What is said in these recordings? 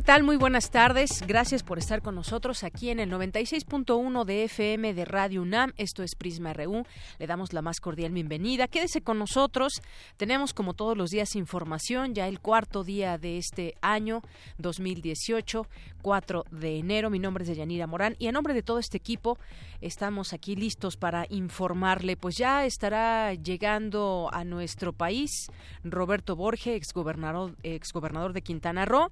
¿Qué tal? Muy buenas tardes. Gracias por estar con nosotros aquí en el 96.1 de FM de Radio UNAM. Esto es Prisma RU. Le damos la más cordial bienvenida. Quédese con nosotros. Tenemos como todos los días información, ya el cuarto día de este año 2018, 4 de enero. Mi nombre es Deyanira Morán y a nombre de todo este equipo estamos aquí listos para informarle. Pues ya estará llegando a nuestro país Roberto Borge, exgobernador, exgobernador de Quintana Roo.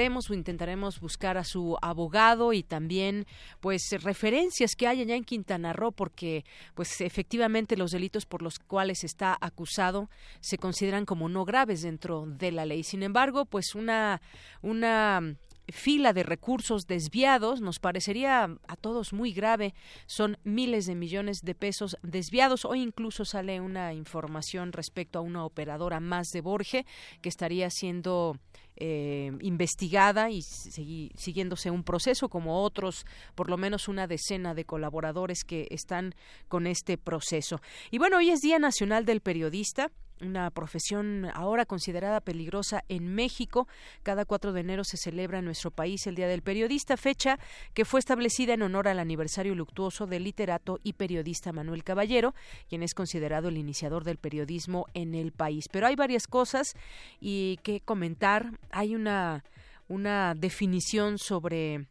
O intentaremos buscar a su abogado y también pues referencias que hay allá en Quintana Roo porque pues efectivamente los delitos por los cuales está acusado se consideran como no graves dentro de la ley. Sin embargo, pues una una fila de recursos desviados nos parecería a todos muy grave. Son miles de millones de pesos desviados. Hoy incluso sale una información respecto a una operadora más de Borge que estaría siendo eh, investigada y siguiéndose un proceso como otros, por lo menos una decena de colaboradores que están con este proceso. Y bueno, hoy es Día Nacional del Periodista una profesión ahora considerada peligrosa en México. Cada 4 de enero se celebra en nuestro país el Día del Periodista, fecha que fue establecida en honor al aniversario luctuoso del literato y periodista Manuel Caballero, quien es considerado el iniciador del periodismo en el país. Pero hay varias cosas y que comentar. Hay una, una definición sobre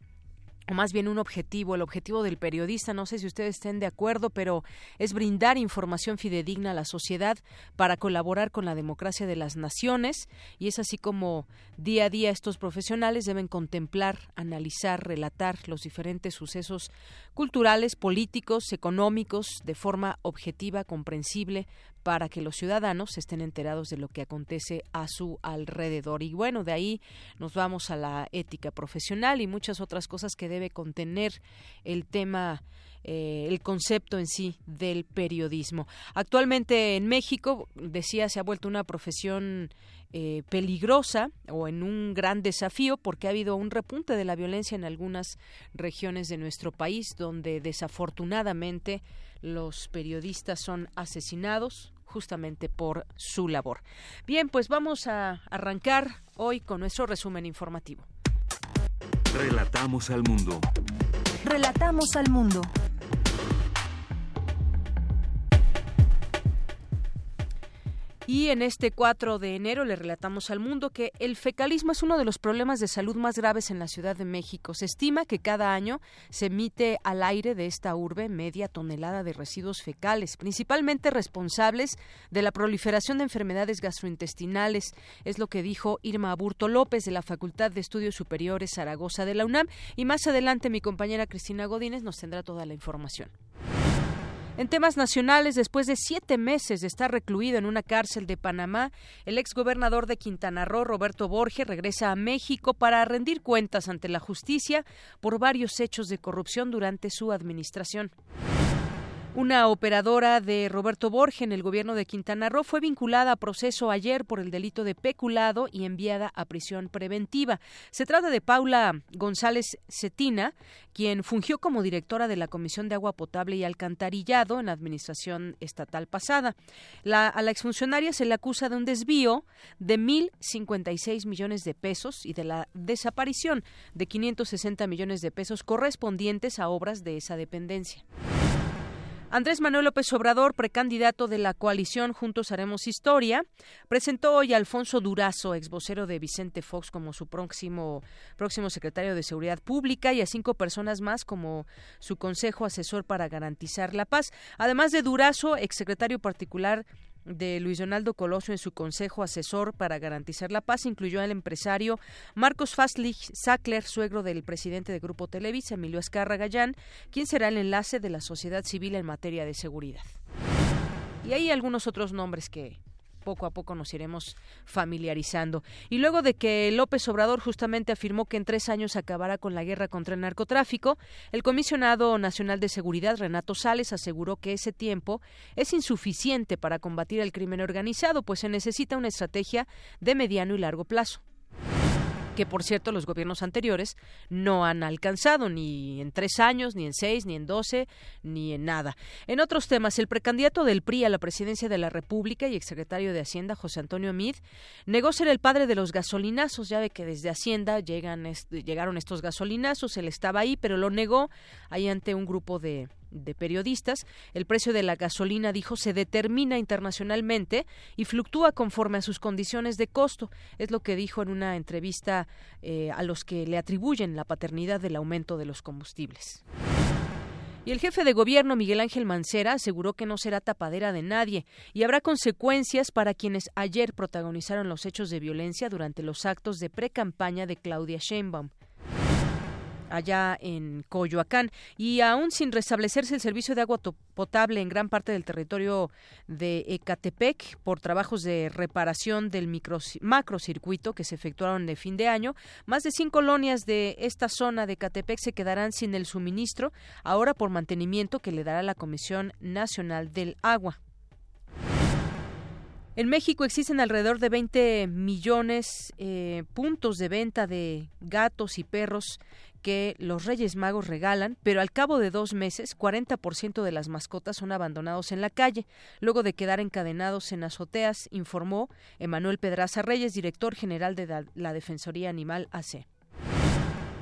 o más bien un objetivo, el objetivo del periodista, no sé si ustedes estén de acuerdo, pero es brindar información fidedigna a la sociedad para colaborar con la democracia de las naciones. Y es así como día a día estos profesionales deben contemplar, analizar, relatar los diferentes sucesos culturales, políticos, económicos de forma objetiva, comprensible, para que los ciudadanos estén enterados de lo que acontece a su alrededor. Y bueno, de ahí nos vamos a la ética profesional y muchas otras cosas que debe contener el tema eh, el concepto en sí del periodismo. Actualmente en México, decía, se ha vuelto una profesión eh, peligrosa o en un gran desafío porque ha habido un repunte de la violencia en algunas regiones de nuestro país donde desafortunadamente los periodistas son asesinados justamente por su labor. Bien, pues vamos a arrancar hoy con nuestro resumen informativo. Relatamos al mundo. Relatamos al mundo. Y en este 4 de enero le relatamos al mundo que el fecalismo es uno de los problemas de salud más graves en la Ciudad de México. Se estima que cada año se emite al aire de esta urbe media tonelada de residuos fecales, principalmente responsables de la proliferación de enfermedades gastrointestinales. Es lo que dijo Irma Aburto López de la Facultad de Estudios Superiores Zaragoza de la UNAM. Y más adelante mi compañera Cristina Godínez nos tendrá toda la información. En temas nacionales, después de siete meses de estar recluido en una cárcel de Panamá, el exgobernador de Quintana Roo, Roberto Borges, regresa a México para rendir cuentas ante la justicia por varios hechos de corrupción durante su administración. Una operadora de Roberto Borge en el gobierno de Quintana Roo fue vinculada a proceso ayer por el delito de peculado y enviada a prisión preventiva. Se trata de Paula González Cetina, quien fungió como directora de la Comisión de Agua Potable y Alcantarillado en la administración estatal pasada. a la exfuncionaria se le acusa de un desvío de 1.056 millones de pesos y de la desaparición de 560 millones de pesos correspondientes a obras de esa dependencia. Andrés Manuel López Obrador, precandidato de la coalición Juntos Haremos Historia, presentó hoy a Alfonso Durazo, ex vocero de Vicente Fox, como su próximo, próximo secretario de Seguridad Pública y a cinco personas más como su consejo asesor para garantizar la paz. Además de Durazo, exsecretario particular de Luis Donaldo Colosio en su consejo asesor para garantizar la paz incluyó al empresario Marcos Faslich Sackler, suegro del presidente de Grupo Televisa, Emilio Escarra Gallán, quien será el enlace de la sociedad civil en materia de seguridad. Y hay algunos otros nombres que poco a poco nos iremos familiarizando. Y luego de que López Obrador justamente afirmó que en tres años acabará con la guerra contra el narcotráfico, el comisionado nacional de seguridad, Renato Sales, aseguró que ese tiempo es insuficiente para combatir el crimen organizado, pues se necesita una estrategia de mediano y largo plazo que por cierto los gobiernos anteriores no han alcanzado ni en tres años, ni en seis, ni en doce, ni en nada. En otros temas, el precandidato del PRI a la presidencia de la República y exsecretario de Hacienda, José Antonio Mid, negó ser el padre de los gasolinazos. Ya ve que desde Hacienda llegan, llegaron estos gasolinazos, él estaba ahí, pero lo negó ahí ante un grupo de, de periodistas, el precio de la gasolina, dijo, se determina internacionalmente y fluctúa conforme a sus condiciones de costo. Es lo que dijo en una entrevista eh, a los que le atribuyen la paternidad del aumento de los combustibles. Y el jefe de gobierno, Miguel Ángel Mancera, aseguró que no será tapadera de nadie y habrá consecuencias para quienes ayer protagonizaron los hechos de violencia durante los actos de pre-campaña de Claudia Sheinbaum allá en Coyoacán. Y aún sin restablecerse el servicio de agua potable en gran parte del territorio de Ecatepec por trabajos de reparación del micro, macrocircuito que se efectuaron de fin de año, más de 100 colonias de esta zona de Ecatepec se quedarán sin el suministro, ahora por mantenimiento que le dará la Comisión Nacional del Agua. En México existen alrededor de 20 millones eh, puntos de venta de gatos y perros que los Reyes Magos regalan, pero al cabo de dos meses, 40% de las mascotas son abandonados en la calle, luego de quedar encadenados en azoteas, informó Emanuel Pedraza Reyes, director general de la Defensoría Animal AC.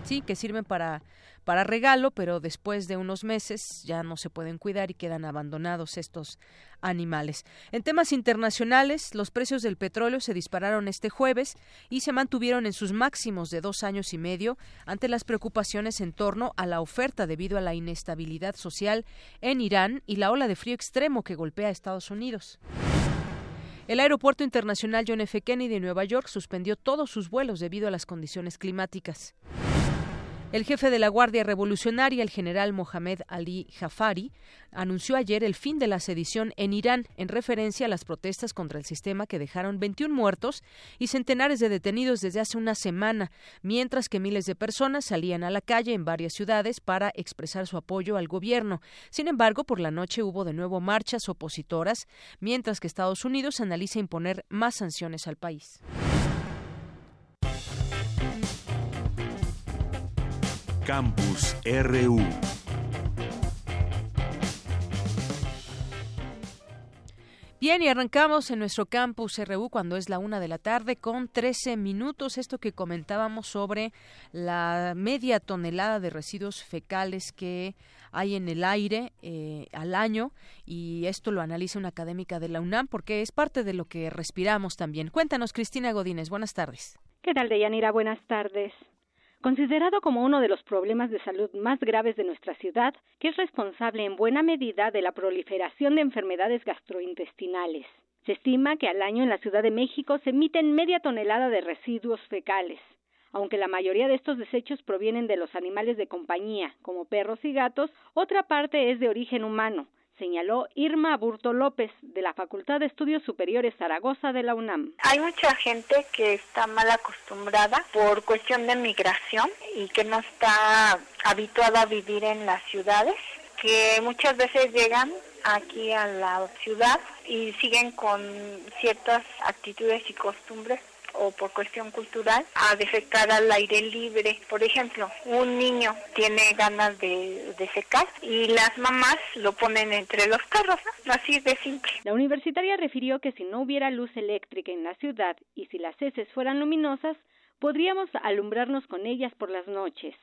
Sí, que sirven para para regalo, pero después de unos meses ya no se pueden cuidar y quedan abandonados estos animales. En temas internacionales, los precios del petróleo se dispararon este jueves y se mantuvieron en sus máximos de dos años y medio ante las preocupaciones en torno a la oferta debido a la inestabilidad social en Irán y la ola de frío extremo que golpea a Estados Unidos. El Aeropuerto Internacional John F. Kennedy de Nueva York suspendió todos sus vuelos debido a las condiciones climáticas. El jefe de la Guardia Revolucionaria, el general Mohamed Ali Jafari, anunció ayer el fin de la sedición en Irán en referencia a las protestas contra el sistema que dejaron 21 muertos y centenares de detenidos desde hace una semana, mientras que miles de personas salían a la calle en varias ciudades para expresar su apoyo al gobierno. Sin embargo, por la noche hubo de nuevo marchas opositoras, mientras que Estados Unidos analiza imponer más sanciones al país. Campus RU. Bien, y arrancamos en nuestro campus RU cuando es la una de la tarde con 13 minutos. Esto que comentábamos sobre la media tonelada de residuos fecales que hay en el aire eh, al año y esto lo analiza una académica de la UNAM porque es parte de lo que respiramos también. Cuéntanos, Cristina Godínez. Buenas tardes. ¿Qué tal, Deyanira? Buenas tardes considerado como uno de los problemas de salud más graves de nuestra ciudad, que es responsable en buena medida de la proliferación de enfermedades gastrointestinales. Se estima que al año en la Ciudad de México se emiten media tonelada de residuos fecales. Aunque la mayoría de estos desechos provienen de los animales de compañía, como perros y gatos, otra parte es de origen humano, señaló Irma Burto López de la Facultad de Estudios Superiores Zaragoza de la UNAM. Hay mucha gente que está mal acostumbrada por cuestión de migración y que no está habituada a vivir en las ciudades, que muchas veces llegan aquí a la ciudad y siguen con ciertas actitudes y costumbres o por cuestión cultural a defecar al aire libre. Por ejemplo, un niño tiene ganas de, secar y las mamás lo ponen entre los carros, así de simple. La universitaria refirió que si no hubiera luz eléctrica en la ciudad y si las heces fueran luminosas, podríamos alumbrarnos con ellas por las noches.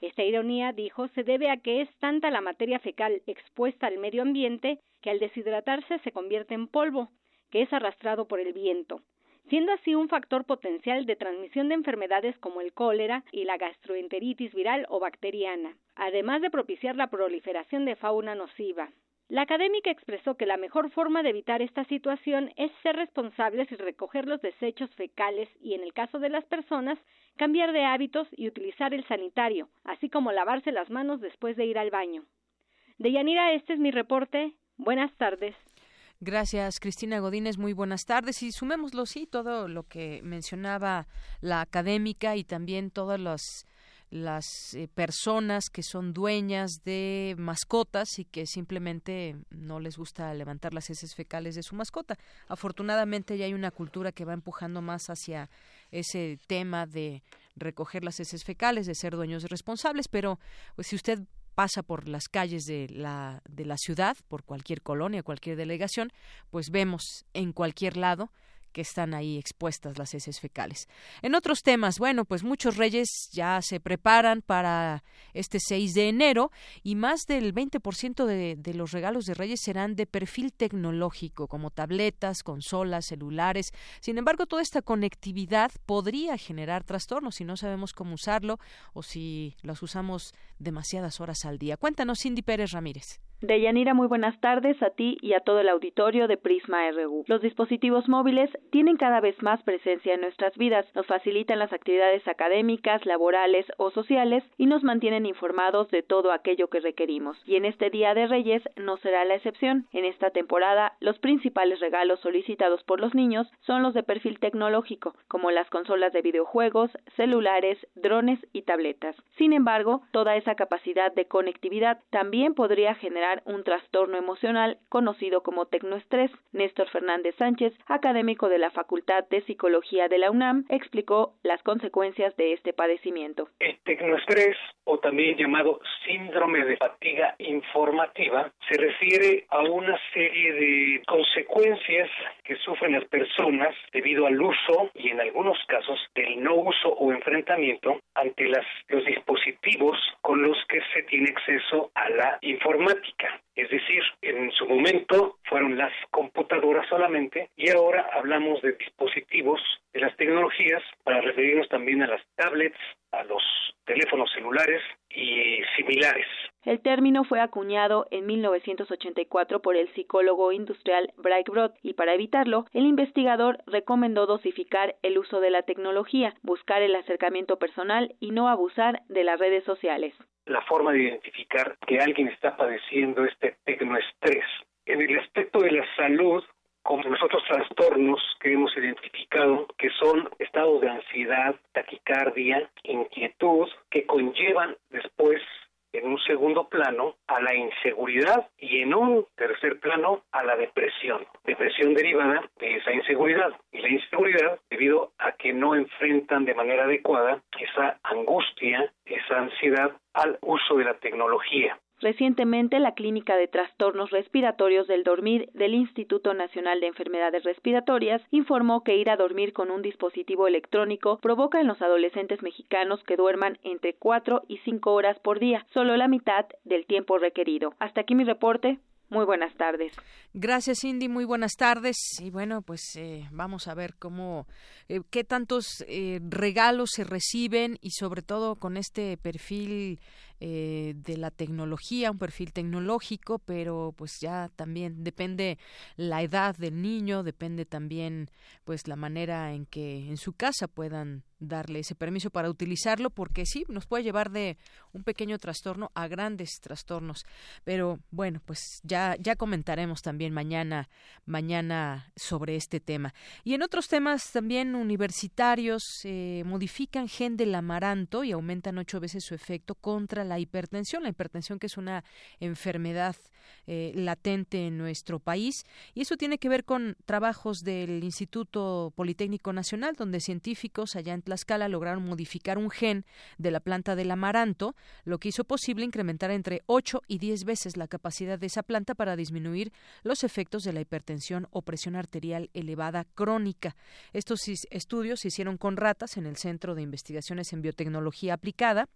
Esta ironía, dijo, se debe a que es tanta la materia fecal expuesta al medio ambiente que al deshidratarse se convierte en polvo, que es arrastrado por el viento siendo así un factor potencial de transmisión de enfermedades como el cólera y la gastroenteritis viral o bacteriana, además de propiciar la proliferación de fauna nociva. La académica expresó que la mejor forma de evitar esta situación es ser responsables y recoger los desechos fecales y, en el caso de las personas, cambiar de hábitos y utilizar el sanitario, así como lavarse las manos después de ir al baño. Deyanira, este es mi reporte. Buenas tardes. Gracias, Cristina Godínez. Muy buenas tardes. Y sumémoslo, sí, todo lo que mencionaba la académica y también todas las las eh, personas que son dueñas de mascotas y que simplemente no les gusta levantar las heces fecales de su mascota. Afortunadamente ya hay una cultura que va empujando más hacia ese tema de recoger las heces fecales, de ser dueños responsables, pero pues, si usted pasa por las calles de la, de la ciudad, por cualquier colonia, cualquier delegación, pues vemos en cualquier lado que están ahí expuestas las heces fecales. En otros temas, bueno, pues muchos reyes ya se preparan para este 6 de enero y más del 20% de, de los regalos de reyes serán de perfil tecnológico, como tabletas, consolas, celulares. Sin embargo, toda esta conectividad podría generar trastornos si no sabemos cómo usarlo o si los usamos demasiadas horas al día. Cuéntanos, Cindy Pérez Ramírez. Deyanira, muy buenas tardes a ti y a todo el auditorio de Prisma RU. Los dispositivos móviles tienen cada vez más presencia en nuestras vidas, nos facilitan las actividades académicas, laborales o sociales y nos mantienen informados de todo aquello que requerimos. Y en este Día de Reyes no será la excepción. En esta temporada, los principales regalos solicitados por los niños son los de perfil tecnológico, como las consolas de videojuegos, celulares, drones y tabletas. Sin embargo, toda esa capacidad de conectividad también podría generar un trastorno emocional conocido como tecnoestrés. Néstor Fernández Sánchez, académico de la Facultad de Psicología de la UNAM, explicó las consecuencias de este padecimiento. El tecnoestrés, o también llamado síndrome de fatiga informativa, se refiere a una serie de consecuencias que sufren las personas debido al uso y en algunos casos del no uso o enfrentamiento ante las, los dispositivos con los que se tiene acceso a la informática. Es decir, en su momento fueron las computadoras solamente y ahora hablamos de dispositivos, de las tecnologías, para referirnos también a las tablets, a los teléfonos celulares y similares. El término fue acuñado en 1984 por el psicólogo industrial Bright Brod y para evitarlo, el investigador recomendó dosificar el uso de la tecnología, buscar el acercamiento personal y no abusar de las redes sociales la forma de identificar que alguien está padeciendo este tecnoestrés. En el aspecto de la salud, como los otros trastornos que hemos identificado, que son estados de ansiedad, taquicardia, inquietud, que conllevan después en un segundo plano a la inseguridad y en un tercer plano a la depresión. Depresión derivada de esa inseguridad y la inseguridad debido a que no enfrentan de manera adecuada esa angustia, esa ansiedad al uso de la tecnología. Recientemente, la Clínica de Trastornos Respiratorios del Dormir del Instituto Nacional de Enfermedades Respiratorias informó que ir a dormir con un dispositivo electrónico provoca en los adolescentes mexicanos que duerman entre 4 y 5 horas por día, solo la mitad del tiempo requerido. Hasta aquí mi reporte. Muy buenas tardes. Gracias, Cindy. Muy buenas tardes. Y bueno, pues eh, vamos a ver cómo, eh, qué tantos eh, regalos se reciben y sobre todo con este perfil eh, de la tecnología, un perfil tecnológico, pero pues ya también depende la edad del niño, depende también pues la manera en que en su casa puedan darle ese permiso para utilizarlo porque sí nos puede llevar de un pequeño trastorno a grandes trastornos pero bueno pues ya ya comentaremos también mañana mañana sobre este tema y en otros temas también universitarios eh, modifican gen del amaranto y aumentan ocho veces su efecto contra la hipertensión, la hipertensión que es una enfermedad eh, latente en nuestro país. Y eso tiene que ver con trabajos del Instituto Politécnico Nacional, donde científicos allá Tlaxcala lograron modificar un gen de la planta del amaranto, lo que hizo posible incrementar entre 8 y 10 veces la capacidad de esa planta para disminuir los efectos de la hipertensión o presión arterial elevada crónica. Estos estudios se hicieron con ratas en el Centro de Investigaciones en Biotecnología Aplicada.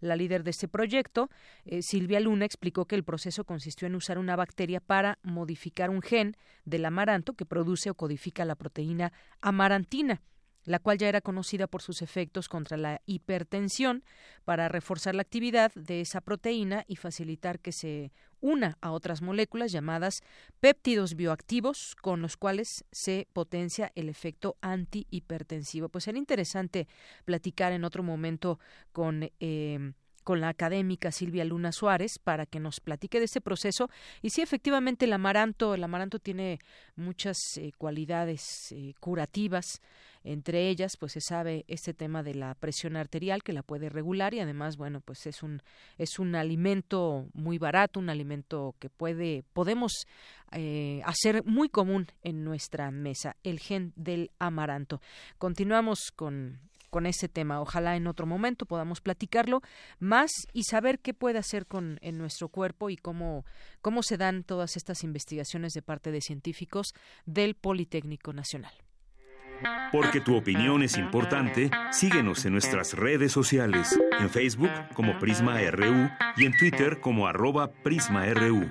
La líder de este proyecto, eh, Silvia Luna, explicó que el proceso consistió en usar una bacteria para modificar un gen del amaranto que produce o codifica la proteína amarantina. La cual ya era conocida por sus efectos contra la hipertensión, para reforzar la actividad de esa proteína y facilitar que se una a otras moléculas llamadas péptidos bioactivos con los cuales se potencia el efecto antihipertensivo. Pues sería interesante platicar en otro momento con eh, con la académica Silvia Luna Suárez para que nos platique de este proceso y si efectivamente el amaranto, el amaranto tiene muchas eh, cualidades eh, curativas, entre ellas pues se sabe este tema de la presión arterial que la puede regular y además bueno pues es un es un alimento muy barato, un alimento que puede podemos eh, hacer muy común en nuestra mesa, el gen del amaranto. Continuamos con con ese tema. Ojalá en otro momento podamos platicarlo más y saber qué puede hacer con en nuestro cuerpo y cómo cómo se dan todas estas investigaciones de parte de científicos del Politécnico Nacional. Porque tu opinión es importante, síguenos en nuestras redes sociales, en Facebook como Prisma RU y en Twitter como arroba PrismaRU.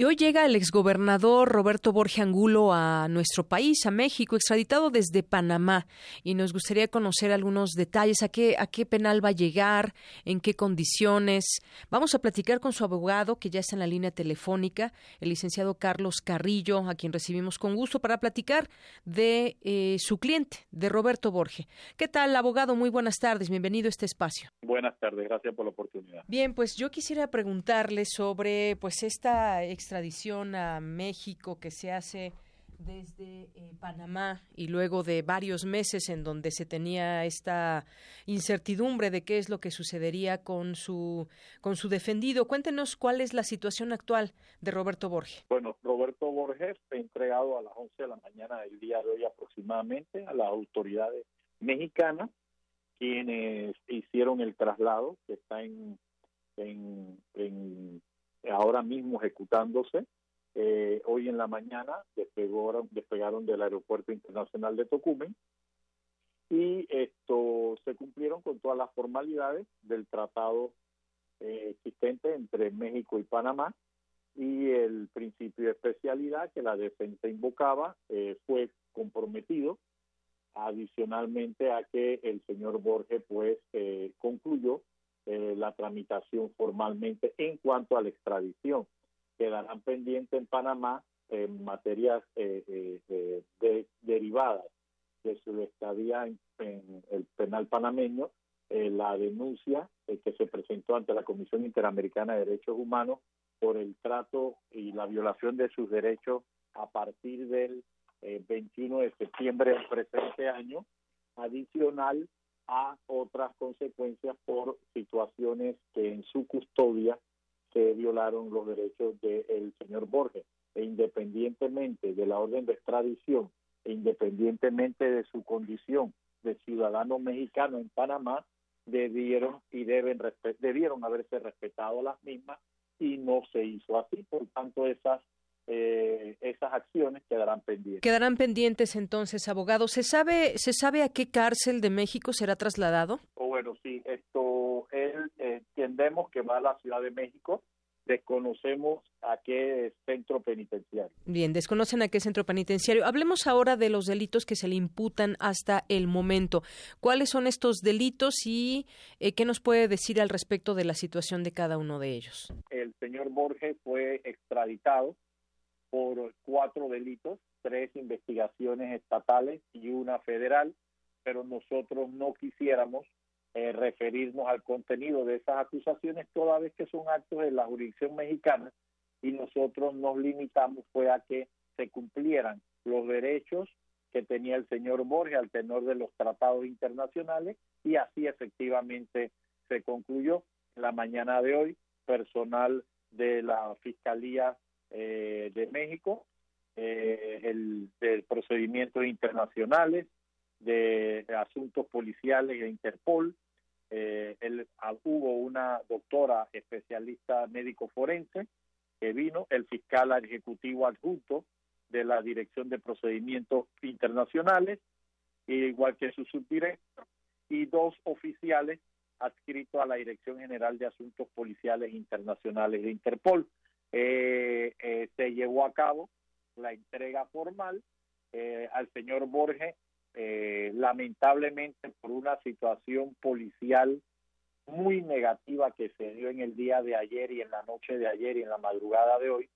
Y hoy llega el exgobernador Roberto Borge Angulo a nuestro país, a México, extraditado desde Panamá. Y nos gustaría conocer algunos detalles, a qué, a qué penal va a llegar, en qué condiciones. Vamos a platicar con su abogado, que ya está en la línea telefónica, el licenciado Carlos Carrillo, a quien recibimos con gusto para platicar de eh, su cliente, de Roberto Borge. ¿Qué tal, abogado? Muy buenas tardes, bienvenido a este espacio. Buenas tardes, gracias por la oportunidad. Bien, pues yo quisiera preguntarle sobre pues esta extradición a México que se hace desde eh, Panamá y luego de varios meses en donde se tenía esta incertidumbre de qué es lo que sucedería con su con su defendido. Cuéntenos cuál es la situación actual de Roberto Borges. Bueno, Roberto Borges fue entregado a las 11 de la mañana del día de hoy aproximadamente a las autoridades mexicanas quienes hicieron el traslado que está en, en ahora mismo ejecutándose. Eh, hoy en la mañana despegaron, despegaron del Aeropuerto Internacional de Tocumen y esto se cumplieron con todas las formalidades del tratado eh, existente entre México y Panamá y el principio de especialidad que la defensa invocaba eh, fue comprometido adicionalmente a que el señor Borges pues concluyó eh, la tramitación formalmente en cuanto a la extradición. Quedarán pendientes en Panamá en materias eh, eh, de, derivadas de su estadía en, el penal panameño, la denuncia que se presentó ante la Comisión Interamericana de Derechos Humanos por el trato y la violación de sus derechos a partir del 21 de septiembre del presente año, adicional a otras consecuencias por situaciones que en su custodia se violaron los derechos del señor Borges. E independientemente de la orden de extradición, e independientemente de su condición de ciudadano mexicano en Panamá, debieron y deben debieron haberse respetado las mismas y no se hizo así. Por tanto, esas eh, esas acciones quedarán pendientes. Quedarán pendientes entonces, abogado. ¿Se sabe, ¿Se sabe a qué cárcel de México será trasladado? Oh, bueno, sí, esto él entendemos que va a la Ciudad de México. Desconocemos a qué centro penitenciario. Bien, desconocen a qué centro penitenciario. Hablemos ahora de los delitos que se le imputan hasta el momento. ¿Cuáles son estos delitos y eh, qué nos puede decir al respecto de la situación de cada uno de ellos? El señor Borges fue extraditado por cuatro delitos, tres investigaciones estatales y una federal, pero nosotros no quisiéramos eh, referirnos al contenido de esas acusaciones toda vez que son actos de la jurisdicción mexicana y nosotros nos limitamos fue a que se cumplieran los derechos que tenía el señor Borges al tenor de los tratados internacionales y así efectivamente se concluyó. La mañana de hoy personal de la Fiscalía eh, de México, eh, el, de procedimientos internacionales, de, asuntos policiales e Interpol. Eh, ah, hubo una doctora especialista médico forense que vino, el fiscal ejecutivo adjunto de la Dirección de Procedimientos Internacionales, igual que su subdirector, y dos oficiales adscrito a la Dirección General de Asuntos Policiales Internacionales de Interpol. Eh, eh, se llevó a cabo la entrega formal eh, al señor Borges, lamentablemente por una situación policial muy negativa que se dio en el día de ayer y en la noche de ayer y en la madrugada de hoy,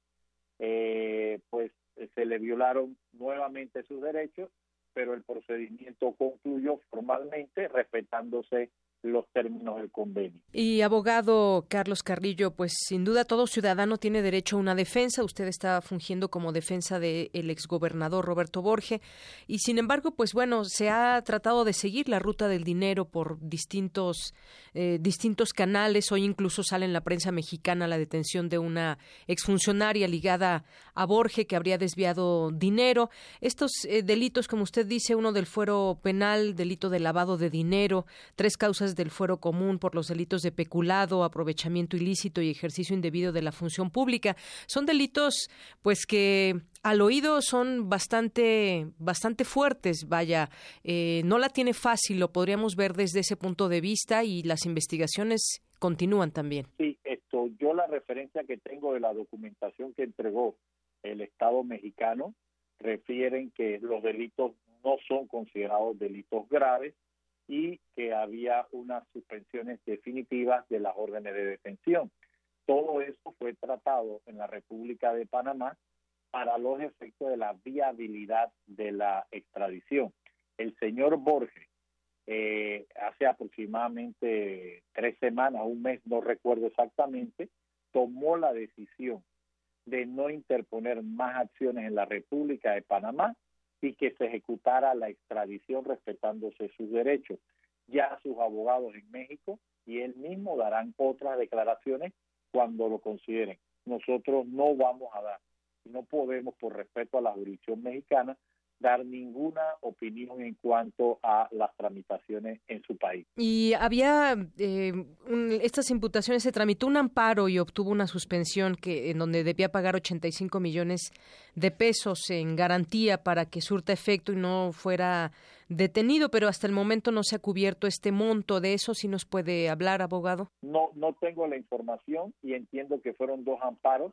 pues se le violaron nuevamente sus derechos, pero el procedimiento concluyó formalmente respetándose los términos del convenio. Y abogado Carlos Carrillo, pues sin duda todo ciudadano tiene derecho a una defensa. Usted está fungiendo como defensa del exgobernador Roberto Borge y sin embargo, pues bueno, se ha tratado de seguir la ruta del dinero por distintos eh, distintos canales. Hoy incluso sale en la prensa mexicana la detención de una exfuncionaria ligada a Borge que habría desviado dinero. Estos eh, delitos, como usted dice, uno del fuero penal, delito de lavado de dinero, tres causas del fuero común por los delitos de peculado, aprovechamiento ilícito y ejercicio indebido de la función pública. Son delitos, pues que al oído son bastante, bastante fuertes. Vaya, eh, no la tiene fácil, lo podríamos ver desde ese punto de vista y las investigaciones continúan también. Sí, esto, yo la referencia que tengo de la documentación que entregó el Estado mexicano refieren que los delitos no son considerados delitos graves y que había unas suspensiones definitivas de las órdenes de detención. Todo eso fue tratado en la República de Panamá para los efectos de la viabilidad de la extradición. El señor Borges, eh, hace aproximadamente tres semanas, un mes, no recuerdo exactamente, tomó la decisión de no interponer más acciones en la República de Panamá y que se ejecutara la extradición respetándose sus derechos. Ya sus abogados en México y él mismo darán otras declaraciones cuando lo consideren. Nosotros no vamos a dar, no podemos por respeto a la jurisdicción mexicana dar ninguna opinión en cuanto a las tramitaciones en su país. Y había eh, estas imputaciones, se tramitó un amparo y obtuvo una suspensión que en donde debía pagar 85 millones de pesos en garantía para que surta efecto y no fuera detenido, pero hasta el momento no se ha cubierto este monto de eso. ¿Si nos puede hablar, abogado? No, no tengo la información y entiendo que fueron dos amparos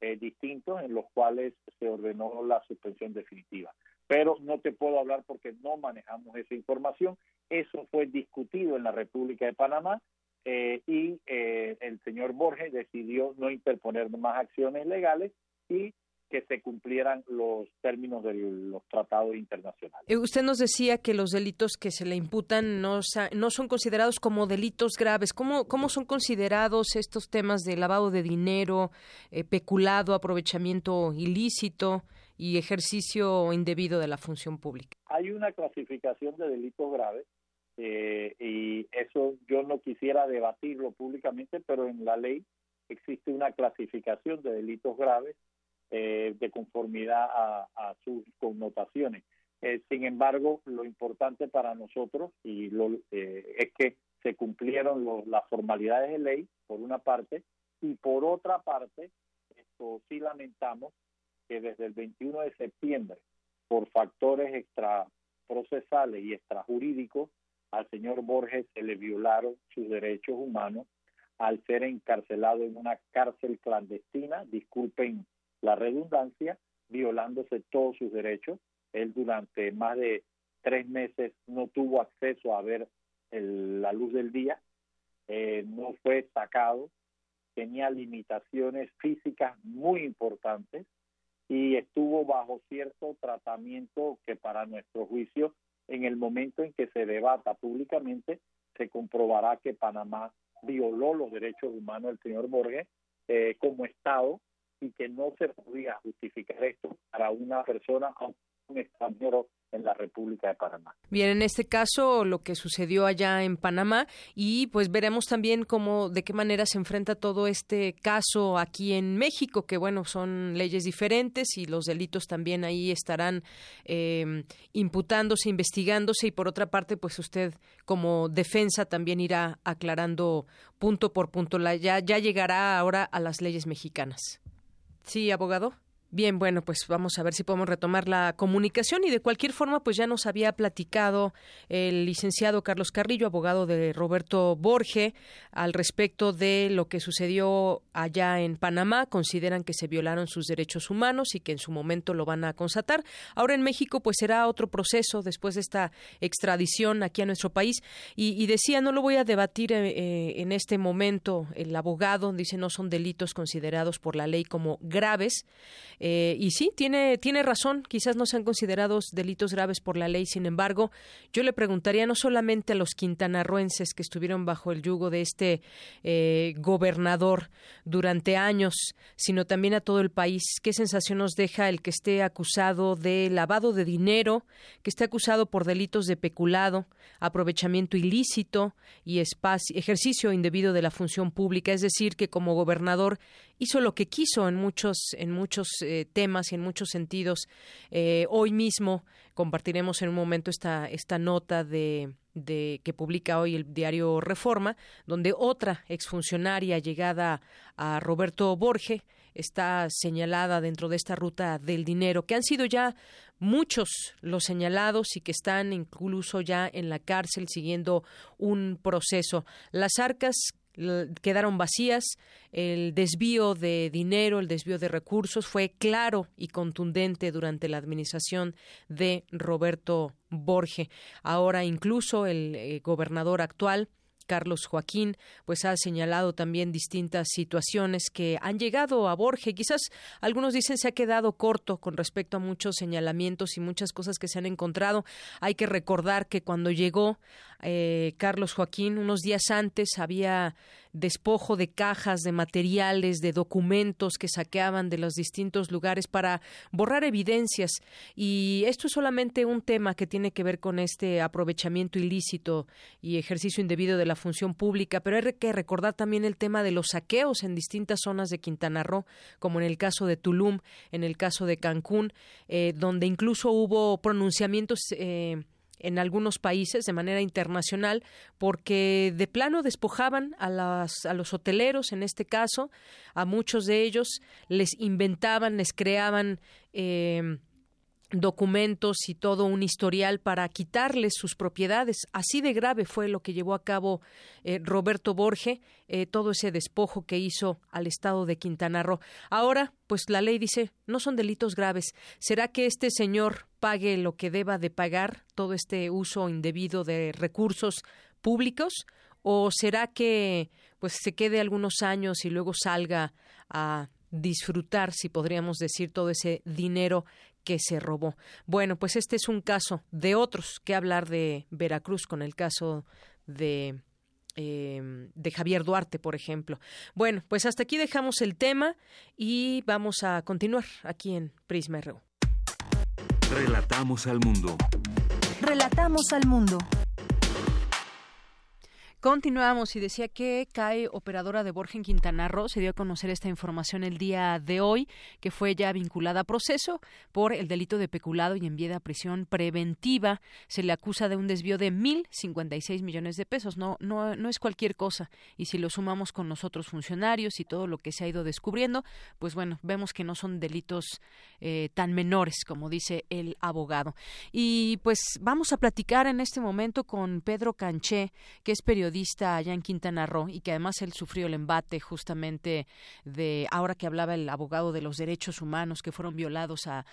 eh, distintos en los cuales se ordenó la suspensión definitiva pero no te puedo hablar porque no manejamos esa información. Eso fue discutido en la República de Panamá eh, y eh, el señor Borges decidió no interponer más acciones legales y que se cumplieran los términos de los tratados internacionales. Eh, usted nos decía que los delitos que se le imputan no, no son considerados como delitos graves. ¿Cómo, ¿Cómo son considerados estos temas de lavado de dinero, peculado, aprovechamiento ilícito? Y ejercicio indebido de la función pública. Hay una clasificación de delitos graves eh, y eso yo no quisiera debatirlo públicamente, pero en la ley existe una clasificación de delitos graves eh, de conformidad a, sus connotaciones. Eh, sin embargo, lo importante para nosotros y lo, es que se cumplieron las formalidades de ley, por una parte, y por otra parte, esto sí lamentamos que desde el 21 de septiembre, por factores extraprocesales y extrajurídicos, al señor Borges se le violaron sus derechos humanos al ser encarcelado en una cárcel clandestina, disculpen la redundancia, violándose todos sus derechos. Él durante más de tres meses no tuvo acceso a ver la luz del día, eh, no fue sacado, tenía limitaciones físicas muy importantes, y estuvo bajo cierto tratamiento que para nuestro juicio, en el momento en que se debata públicamente, se comprobará que Panamá violó los derechos humanos del señor Borges eh, como Estado y que no se podía justificar esto para una persona, un extranjero en la República de Panamá. Bien, en este caso lo que sucedió allá en Panamá y pues veremos también cómo de qué manera se enfrenta todo este caso aquí en México, que bueno, son leyes diferentes y los delitos también ahí estarán em, imputándose, investigándose y por otra parte pues usted como defensa también irá aclarando punto por punto, la, ya, ya llegará ahora a las leyes mexicanas. Sí, abogado. Bien, bueno, pues vamos a ver si podemos retomar la comunicación y de cualquier forma, pues ya nos había platicado el licenciado Carlos Carrillo, abogado de Roberto Borge, al respecto de lo que sucedió allá en Panamá. Consideran que se violaron sus derechos humanos y que en su momento lo van a constatar. Ahora en México, pues será otro proceso después de esta extradición aquí a nuestro país. Y, decía, no lo voy a debatir eh, eh, en este momento. El abogado dice no son delitos considerados por la ley como graves. Y sí, tiene, tiene razón, quizás no sean considerados delitos graves por la ley, sin embargo, yo le preguntaría no solamente a los quintanarroenses que estuvieron bajo el yugo de este eh, gobernador durante años, sino también a todo el país, qué sensación nos deja el que esté acusado de lavado de dinero, que esté acusado por delitos de peculado, aprovechamiento ilícito y ejercicio indebido de la función pública, es decir, que como gobernador hizo lo que quiso en muchos, en muchos eh, temas y en muchos sentidos. Eh, hoy mismo compartiremos en un momento esta, esta nota de, de, que publica hoy el diario Reforma, donde otra exfuncionaria llegada a Roberto Borge está señalada dentro de esta ruta del dinero, que han sido ya muchos los señalados y que están incluso ya en la cárcel siguiendo un proceso. Las arcas quedaron vacías, el desvío de dinero, el desvío de recursos fue claro y contundente durante la administración de Roberto Borge. Ahora incluso el eh, gobernador actual Carlos Joaquín, pues ha señalado también distintas situaciones que han llegado a Borge. Quizás algunos dicen se ha quedado corto con respecto a muchos señalamientos y muchas cosas que se han encontrado. Hay que recordar que cuando llegó eh, Carlos Joaquín, unos días antes había despojo de cajas, de materiales, de documentos que saqueaban de los distintos lugares para borrar evidencias. Y esto es solamente un tema que tiene que ver con este aprovechamiento ilícito y ejercicio indebido de la función pública, pero hay que recordar también el tema de los saqueos en distintas zonas de Quintana Roo, como en el caso de Tulum, en el caso de Cancún, eh, donde incluso hubo pronunciamientos eh, en algunos países de manera internacional porque de plano despojaban a, las, a los hoteleros, en este caso, a muchos de ellos les inventaban, les creaban eh, documentos y todo un historial para quitarles sus propiedades. Así de grave fue lo que llevó a cabo eh, Roberto Borge, eh, todo ese despojo que hizo al estado de Quintana Roo. Ahora, pues la ley dice, no son delitos graves. ¿Será que este señor pague lo que deba de pagar, todo este uso indebido de recursos públicos? ¿O será que pues se quede algunos años y luego salga a disfrutar, si podríamos decir, todo ese dinero que se robó. Bueno, pues este es un caso de otros que hablar de Veracruz con el caso de em, de Javier Duarte, por ejemplo. Bueno, pues hasta aquí dejamos el tema y vamos a continuar aquí en Prisma RU. Relatamos al mundo. Relatamos al mundo. Continuamos y decía que cae operadora de Borja en Quintana Roo. Se dio a conocer esta información el día de hoy, que fue ya vinculada a proceso por el delito de peculado y enviada a prisión preventiva. Se le acusa de un desvío de 1.056 millones de pesos. No, no, no es cualquier cosa. Y si lo sumamos con los otros funcionarios y todo lo que se ha ido descubriendo, pues bueno, vemos que no son delitos eh, tan menores, como dice el abogado. Y pues vamos a platicar en este momento con Pedro Canché, que es periodista allá en Quintana Roo y que además él sufrió el embate justamente de ahora que hablaba el abogado de los derechos humanos que fueron violados a,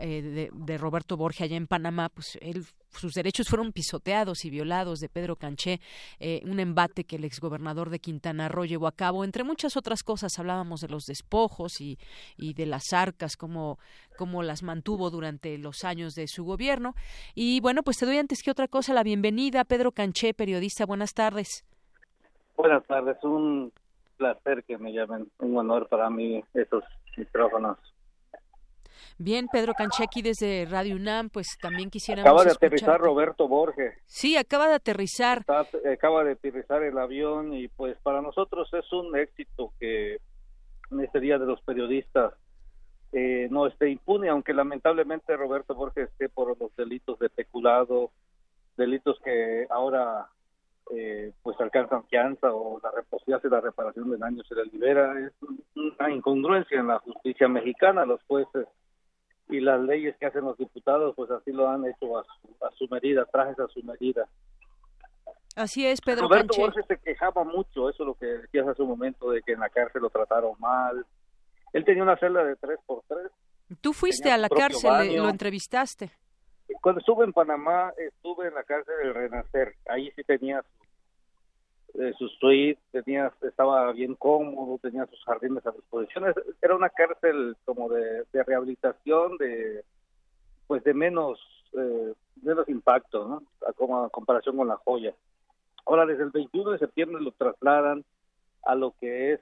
eh, de, Roberto Borges allá en Panamá, pues él sus derechos fueron pisoteados y violados de Pedro Canché, eh, un embate que el exgobernador de Quintana Roo llevó a cabo. Entre muchas otras cosas, hablábamos de los despojos y, y de las arcas, cómo, cómo las mantuvo durante los años de su gobierno. Y bueno, pues te doy antes que otra cosa la bienvenida, Pedro Canché, periodista. Buenas tardes. Buenas tardes, un placer que me llamen, un honor para mí esos micrófonos. Bien, Pedro Canchequi desde Radio UNAM, pues también quisiéramos Acaba de aterrizar Roberto Borges. Sí, acaba de aterrizar. acaba de aterrizar el avión y pues para nosotros es un éxito que en este día de los periodistas eh, no esté impune, aunque lamentablemente Roberto Borges esté por los delitos de peculado, delitos que ahora eh, pues alcanzan fianza o la posibilidad de la reparación de daños se les libera. Es una incongruencia en la justicia mexicana, los jueces y las leyes que hacen los diputados, pues así lo han hecho a su, a su medida, trajes a su medida. Así es, Pedro Roberto Borges se quejaba mucho, eso es lo que decías hace un momento, de que en la cárcel lo trataron mal. Él tenía una celda de tres por tres. Tú fuiste a la cárcel, lo entrevistaste. Cuando estuve en Panamá, estuve en la cárcel del Renacer. Ahí sí tenía su, eh, suite, tenía, estaba bien cómodo, tenía sus jardines a disposición. Era una cárcel como de, rehabilitación, de pues de menos eh, menos impacto, ¿no? A, a comparación con la joya. Ahora, desde el 21 de septiembre lo trasladan a lo que es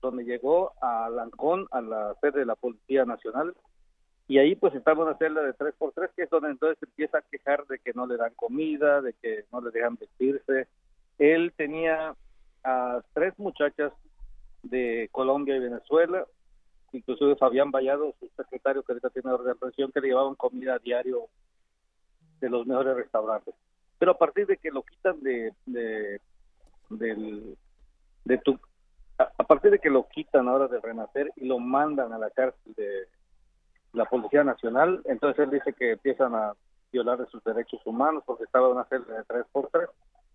donde llegó a Lancón, a la sede de la Policía Nacional, y ahí pues estaba una celda de 3x3, que es donde entonces empieza a quejar de que no le dan comida, de que no le dejan vestirse. Él tenía a tres muchachas de Colombia y Venezuela, inclusive Fabián Vallado, su secretario que ahorita tiene organización, que le llevaban comida a diario de los mejores restaurantes. Pero a partir de que lo quitan de, de del de tu a, partir de que lo quitan ahora de renacer y lo mandan a la cárcel de la policía nacional entonces él dice que empiezan a violar de sus derechos humanos porque estaba en una celda de tres por tres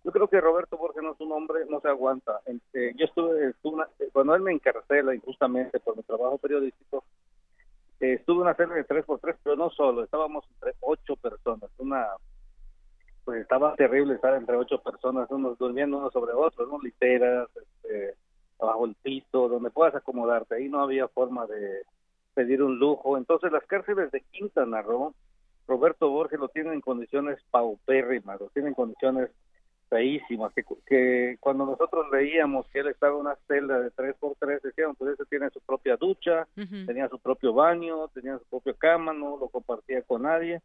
yo creo que Roberto Borges no es un hombre no se aguanta este, yo estuve, cuando él me encarcela injustamente por mi trabajo periodístico eh, estuve una celda de tres por tres pero no solo estábamos entre ocho personas una pues estaba terrible estar entre ocho personas, unos durmiendo uno sobre otros, ¿no? Literas, este, bajo el piso, donde puedas acomodarte. Ahí no había forma de pedir un lujo. Entonces las cárceles de Quintana Roo, Roberto Borges lo tiene en condiciones paupérrimas, lo tiene en condiciones feísimas, que, que cuando nosotros leíamos que él estaba en una celda de tres por tres, decíamos, pues ese tiene su propia ducha, tenía su propio baño, tenía su propia cama, no lo compartía con nadie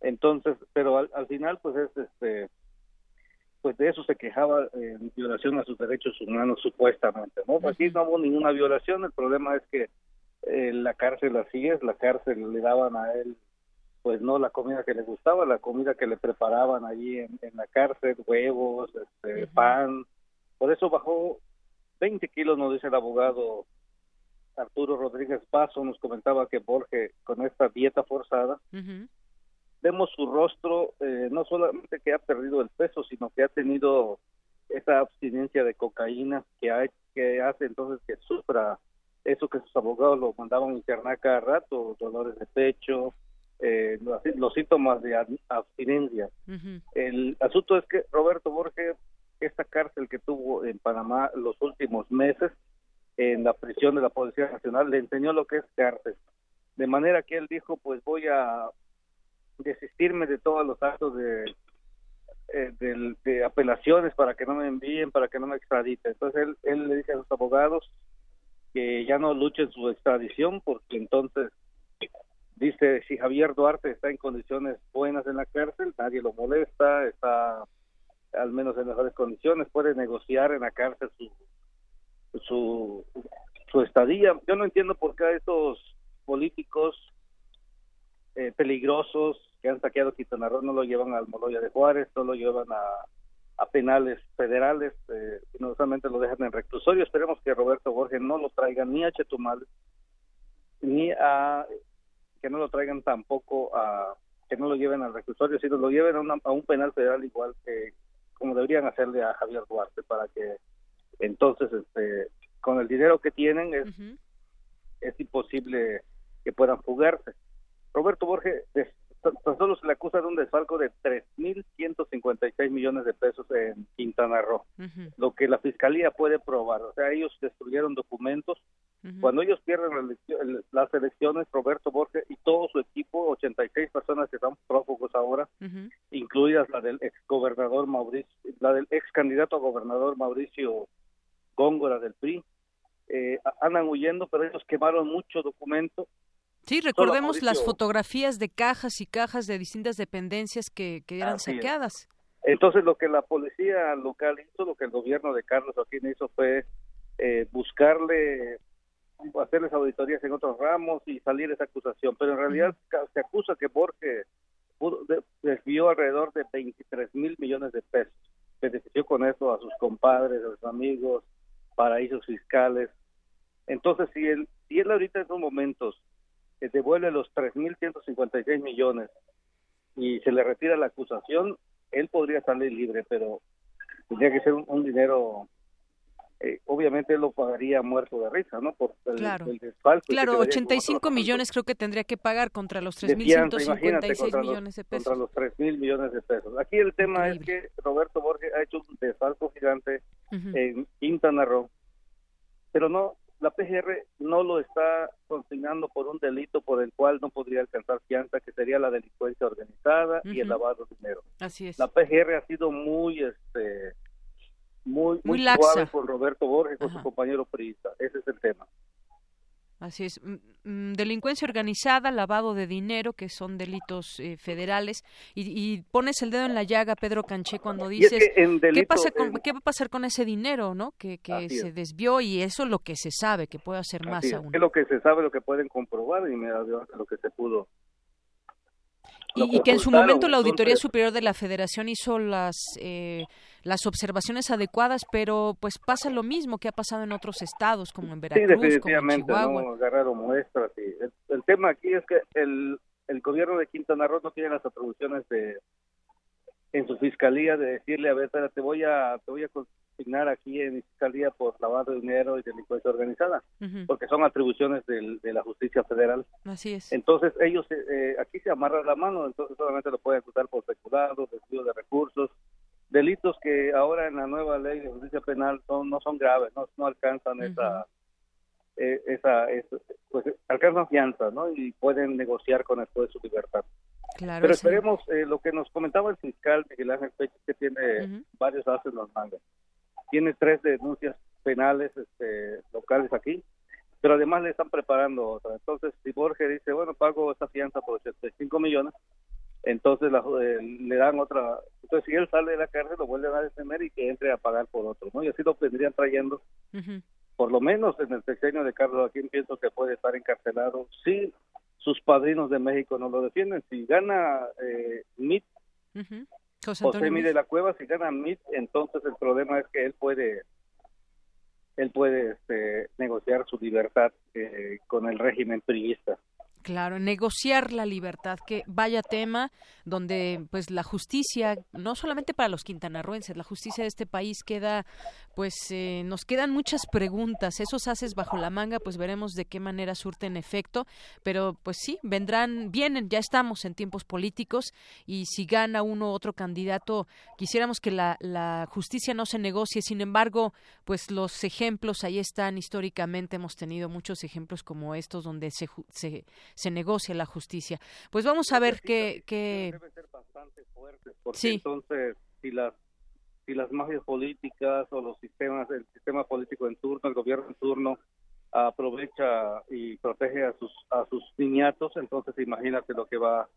entonces, pero al, final, pues es este, pues de eso se quejaba eh, en violación a sus derechos humanos supuestamente, ¿no? Aquí no hubo ninguna violación, el problema es que eh, la cárcel así es, la cárcel le daban a él pues no la comida que le gustaba, la comida que le preparaban allí en, la cárcel, huevos, este, pan, por eso bajó 20 kilos, nos dice el abogado Arturo Rodríguez Paso, nos comentaba que Borges con esta dieta forzada, vemos su rostro, eh, no solamente que ha perdido el peso, sino que ha tenido esa abstinencia de cocaína que, hay, que hace entonces que sufra eso que sus abogados lo mandaban internar cada rato, dolores de pecho, eh, los, síntomas de abstinencia. El asunto es que Roberto Borges, esta cárcel que tuvo en Panamá los últimos meses, en la prisión de la Policía Nacional, le enseñó lo que es cárcel. De manera que él dijo, pues voy a desistirme de todos los actos de, eh, de, apelaciones para que no me envíen, para que no me extraditen. Entonces él, él le dice a sus abogados que ya no luchen su extradición porque entonces dice si Javier Duarte está en condiciones buenas en la cárcel, nadie lo molesta, está al menos en mejores condiciones, puede negociar en la cárcel su su, su estadía. Yo no entiendo por qué estos políticos eh, peligrosos que han saqueado Quintana Roo no lo llevan al Moloya de Juárez, no lo llevan a, penales federales, eh, no solamente lo dejan en reclusorio. Esperemos que Roberto Borges no lo traigan ni a Chetumal, ni a que no lo traigan tampoco a que no lo lleven al reclusorio, sino lo lleven a, un penal federal igual que como deberían hacerle a Javier Duarte para que entonces este con el dinero que tienen es, es imposible que puedan fugarse. Roberto Borges tan solo se le acusa de un desfalco de 3.156 millones de pesos en Quintana Roo, lo que la fiscalía puede probar. O sea, ellos destruyeron documentos. Cuando ellos pierden las elecciones, Roberto Borges y todo su equipo, 86 personas que están prófugos ahora, incluidas la del ex gobernador Mauricio, la del ex candidato a gobernador Mauricio Góngora del PRI, eh, andan huyendo, pero ellos quemaron mucho documento Sí, recordemos las fotografías de cajas y cajas de distintas dependencias que, eran saqueadas. Entonces, lo que la policía local hizo, lo que el gobierno de Carlos Joaquín hizo fue eh, buscarle, hacerles auditorías en otros ramos y salir esa acusación. Pero en realidad se acusa que Borges desvió alrededor de 23 mil millones de pesos benefició con eso a sus compadres, a sus amigos, paraísos fiscales. Entonces, si él, si él ahorita en estos momentos devuelve los 3.156 millones y se le retira la acusación, él podría salir libre, pero tendría que ser un dinero eh, obviamente él lo pagaría muerto de risa, ¿no? Por el, claro, el desfalco. Claro, 85 millones creo que tendría que pagar contra los 3.156 millones de pesos. Contra los 3.000 millones de pesos. Aquí el tema es que Roberto Borges ha hecho un desfalco gigante en Quintana Roo, pero no, la PGR no lo está consignando por un delito por el cual no podría alcanzar fianza, que sería la delincuencia organizada y el lavado de dinero. Así es. La PGR ha sido muy, este muy, muy, suave con Roberto Borges, con su compañero priista. Ese es el tema. Así es. Delincuencia organizada, lavado de dinero, que son delitos eh, federales. Y, pones el dedo en la llaga, Pedro Canché, cuando dices, ¿qué, pasa ¿qué va a pasar con ese dinero no que, que se desvió? Y eso es lo que se sabe, que puede hacer más aún. Es lo que se sabe, lo que pueden comprobar y me lo que se pudo y, que en su momento la Auditoría Superior de la Federación hizo las eh, las observaciones adecuadas, pero pues pasa lo mismo que ha pasado en otros estados, como en Veracruz, sí, definitivamente, como en Chihuahua. No muestras. El, tema aquí es que el, el gobierno de Quintana Roo no tiene las atribuciones de en su fiscalía de decirle a ver, te voy a te voy a consignar aquí en mi fiscalía por lavado de dinero y delincuencia organizada, porque son atribuciones del, de la justicia federal. Así es. Entonces ellos eh, aquí se amarran la mano, entonces solamente lo pueden acusar por peculado, desvío de recursos, delitos que ahora en la nueva ley de justicia penal son, no son graves, no, no alcanzan esa, eh, esa, pues alcanzan fianza, ¿no? Y pueden negociar con el juez su libertad. Claro, Pero esperemos eh, lo que nos comentaba el fiscal Miguel Ángel Peche, que tiene varios haces los mangas. Tiene tres denuncias penales este, locales aquí, pero además le están preparando otra. Entonces, si Borges dice, bueno, pago esta fianza por 85 millones, entonces eh, le dan otra, entonces si él sale de la cárcel lo vuelven a detener y que entre a pagar por otro, ¿no? Y así lo vendrían trayendo, por lo menos en el sexenio de Carlos aquí pienso que puede estar encarcelado si sus padrinos de México no lo defienden, si gana eh, MIT, José, Mide la Cueva, si gana MIT, entonces el problema es que él puede él puede este, negociar su libertad eh, con el régimen priista. Claro, negociar la libertad, que vaya tema donde pues la justicia, no solamente para los quintanarruenses, la justicia de este país queda, pues eh, nos quedan muchas preguntas. Esos haces bajo la manga, pues veremos de qué manera surten efecto, pero pues sí, vendrán, vienen, ya estamos en tiempos políticos y si gana uno u otro candidato, quisiéramos que la, la justicia no se negocie, sin embargo, pues los ejemplos ahí están históricamente, hemos tenido muchos ejemplos como estos donde se, se se negocia la justicia. Pues vamos a ver qué... qué... Debe ser bastante fuerte, porque entonces si las si las magias políticas o los sistemas, el sistema político en turno, el gobierno en turno, aprovecha y protege a sus a sus niñatos, entonces imagínate lo que va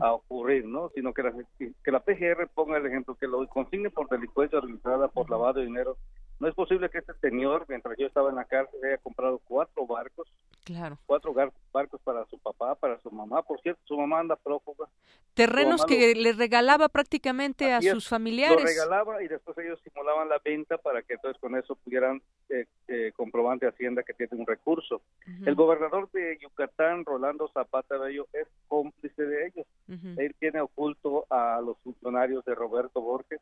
a ocurrir, ¿no? Sino que la, que la PGR ponga el ejemplo, que lo consigne por delincuencia organizada, por lavado de dinero. No es posible que este señor, mientras yo estaba en la cárcel, haya comprado cuatro barcos Claro. Cuatro barcos para su papá, para su mamá. Por cierto, su mamá anda prófuga. Terrenos que le regalaba prácticamente a sus familiares. Lo regalaba y después ellos simulaban la venta para que entonces con eso pudieran eh, eh, comprobante Hacienda que tiene un recurso. El gobernador de Yucatán, Rolando Zapata Bello, es cómplice de ellos. Él tiene oculto a los funcionarios de Roberto Borges.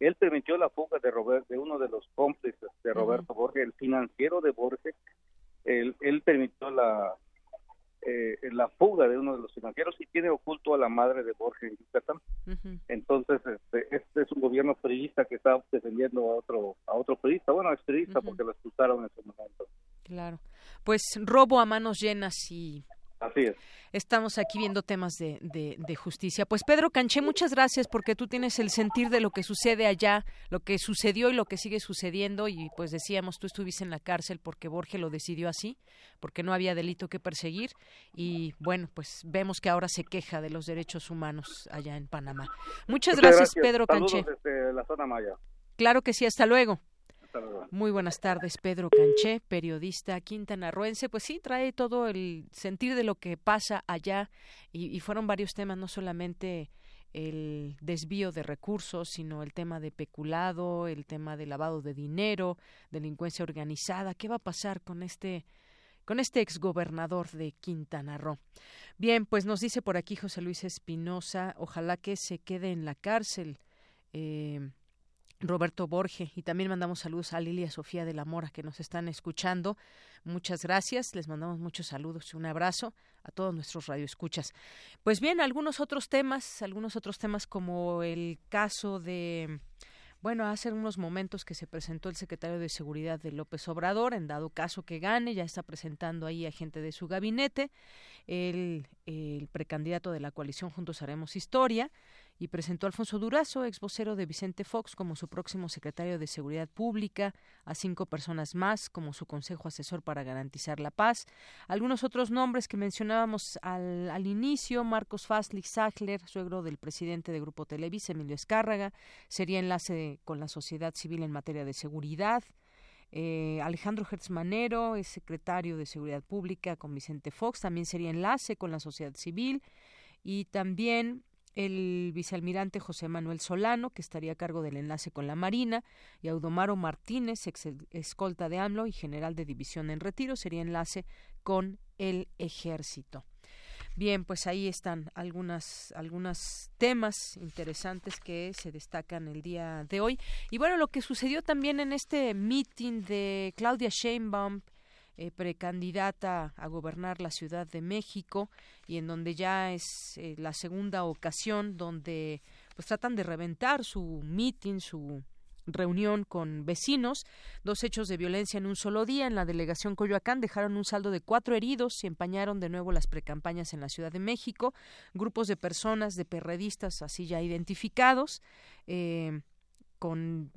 Él permitió la fuga de, Robert, de uno de los cómplices de Roberto Borges, el financiero de Borges, él, él permitió la eh, la fuga de uno de los financieros y tiene oculto a la madre de Borges en Yucatán. Entonces, este, este, es un gobierno periodista que está defendiendo a otro a otro periodista, bueno, es periodista porque lo expulsaron en ese momento. Claro. Pues robo a manos llenas y Así es. Estamos aquí viendo temas de, de, justicia. Pues Pedro Canché, muchas gracias porque tú tienes el sentir de lo que sucede allá, lo que sucedió y lo que sigue sucediendo. Y pues decíamos, tú estuviste en la cárcel porque Borges lo decidió así, porque no había delito que perseguir. Y bueno, pues vemos que ahora se queja de los derechos humanos allá en Panamá. Muchas, gracias, Pedro Canché. Desde la zona Maya. Claro que sí, hasta luego. Muy buenas tardes, Pedro Canché, periodista quintanarroense. Pues sí, trae todo el sentir de lo que pasa allá y, fueron varios temas, no solamente el desvío de recursos, sino el tema de peculado, el tema de lavado de dinero, delincuencia organizada. ¿Qué va a pasar con este con este exgobernador de Quintana Roo. Bien, pues nos dice por aquí José Luis Espinosa, ojalá que se quede en la cárcel. Eh, Roberto Borge y también mandamos saludos a Lilia Sofía de la Mora que nos están escuchando. Muchas gracias, les mandamos muchos saludos y un abrazo a todos nuestros radioescuchas. Pues bien, algunos otros temas, algunos otros temas como el caso de bueno, hace unos momentos que se presentó el secretario de Seguridad de López Obrador, en dado caso que gane, ya está presentando ahí a gente de su gabinete, el, el precandidato de la coalición Juntos Haremos Historia, y presentó a Alfonso Durazo, ex vocero de Vicente Fox, como su próximo secretario de Seguridad Pública, a cinco personas más como su consejo asesor para garantizar la paz. Algunos otros nombres que mencionábamos al, al inicio, Marcos Faslich Sachler, suegro del presidente de Grupo Televisa, Emilio Escárraga, sería enlace con la sociedad civil en materia de seguridad. Eh, Alejandro Hertzmanero es secretario de Seguridad Pública con Vicente Fox, también sería enlace con la sociedad civil y también el vicealmirante José Manuel Solano, que estaría a cargo del enlace con la Marina, y Audomaro Martínez, ex escolta de AMLO y general de división en retiro, sería enlace con el ejército. Bien, pues ahí están algunas algunos temas interesantes que se destacan el día de hoy. Y bueno, lo que sucedió también en este meeting de Claudia Sheinbaum eh, precandidata a gobernar la Ciudad de México y en donde ya es eh, la segunda ocasión donde pues tratan de reventar su meeting, su reunión con vecinos. Dos hechos de violencia en un solo día en la delegación Coyoacán dejaron un saldo de cuatro heridos y empañaron de nuevo las precampañas en la Ciudad de México. Grupos de personas, de perredistas así ya identificados. Eh,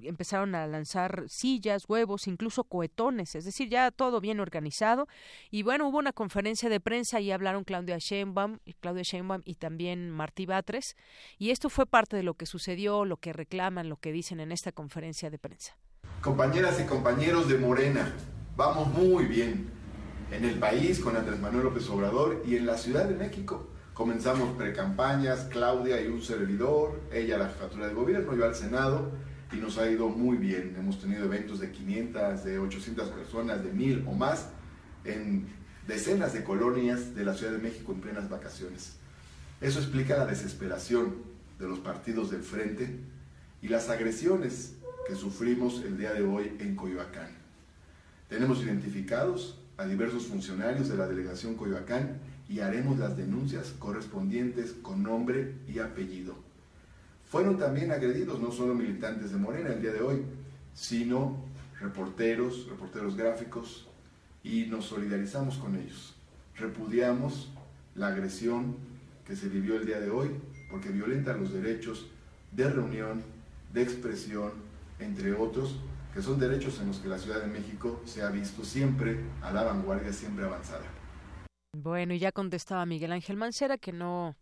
empezaron a lanzar sillas, huevos, incluso cohetones, es decir, ya todo bien organizado. Y bueno, hubo una conferencia de prensa y hablaron Claudia Sheinbaum, Claudia Sheinbaum y también Martí Batres. Y esto fue parte de lo que sucedió, lo que reclaman, lo que dicen en esta conferencia de prensa. Compañeras y compañeros de Morena, vamos muy bien en el país con Andrés Manuel López Obrador y en la Ciudad de México. Comenzamos precampañas, Claudia y un servidor, ella a la jefatura de gobierno, yo al Senado y nos ha ido muy bien. Hemos tenido eventos de 500, de 800 personas, de 1000 o más en decenas de colonias de la Ciudad de México en plenas vacaciones. Eso explica la desesperación de los partidos del frente y las agresiones que sufrimos el día de hoy en Coyoacán. Tenemos identificados a diversos funcionarios de la delegación Coyoacán y haremos las denuncias correspondientes con nombre y apellido. Fueron también agredidos no solo militantes de Morena el día de hoy, sino reporteros, reporteros gráficos, y nos solidarizamos con ellos. Repudiamos la agresión que se vivió el día de hoy porque violenta los derechos de reunión, de expresión, entre otros, que son derechos en los que la Ciudad de México se ha visto siempre a la vanguardia, siempre avanzada. Bueno, y ya contestaba Miguel Ángel Mancera que no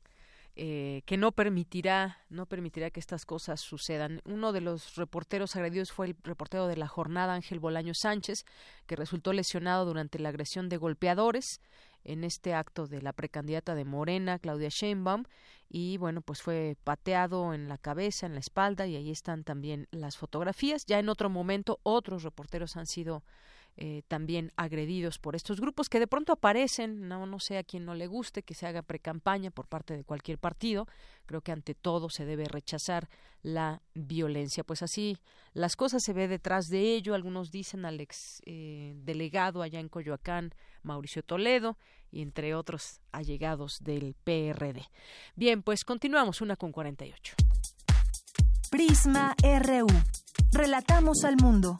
eh, que no permitirá no permitirá que estas cosas sucedan. Uno de los reporteros agredidos fue el reportero de la jornada Ángel Bolaño Sánchez, que resultó lesionado durante la agresión de golpeadores en este acto de la precandidata de Morena, Claudia Sheinbaum, y bueno, pues fue pateado en la cabeza, en la espalda, y ahí están también las fotografías. Ya en otro momento otros reporteros han sido eh, también agredidos por estos grupos que de pronto aparecen, no, no sé a quien no le guste que se haga precampaña por parte de cualquier partido, creo que ante todo se debe rechazar la violencia. Pues así las cosas se ve detrás de ello, algunos dicen al ex eh, delegado allá en Coyoacán, Mauricio Toledo, y entre otros allegados del PRD. Bien, pues continuamos una con 48. Prisma RU. Relatamos al mundo.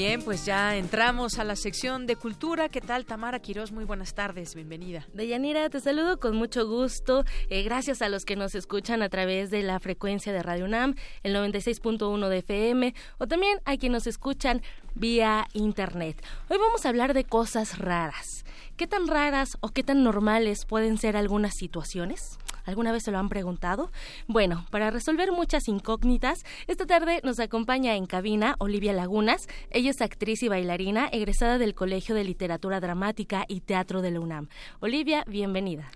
Bien, pues ya entramos a la sección de cultura. ¿Qué tal, Tamara Quiroz? Muy buenas tardes, bienvenida. Deyanira, te saludo con mucho gusto. Eh, gracias a los que nos escuchan a través de la frecuencia de Radio UNAM, el 96.1 de FM, o también a quienes nos escuchan vía Internet. Hoy vamos a hablar de cosas raras. ¿Qué tan raras o qué tan normales pueden ser algunas situaciones? ¿Alguna vez se lo han preguntado? Bueno, para resolver muchas incógnitas, esta tarde nos acompaña en cabina Olivia Lagunas. Ella es actriz y bailarina egresada del Colegio de Literatura Dramática y Teatro de la UNAM. Olivia, bienvenida.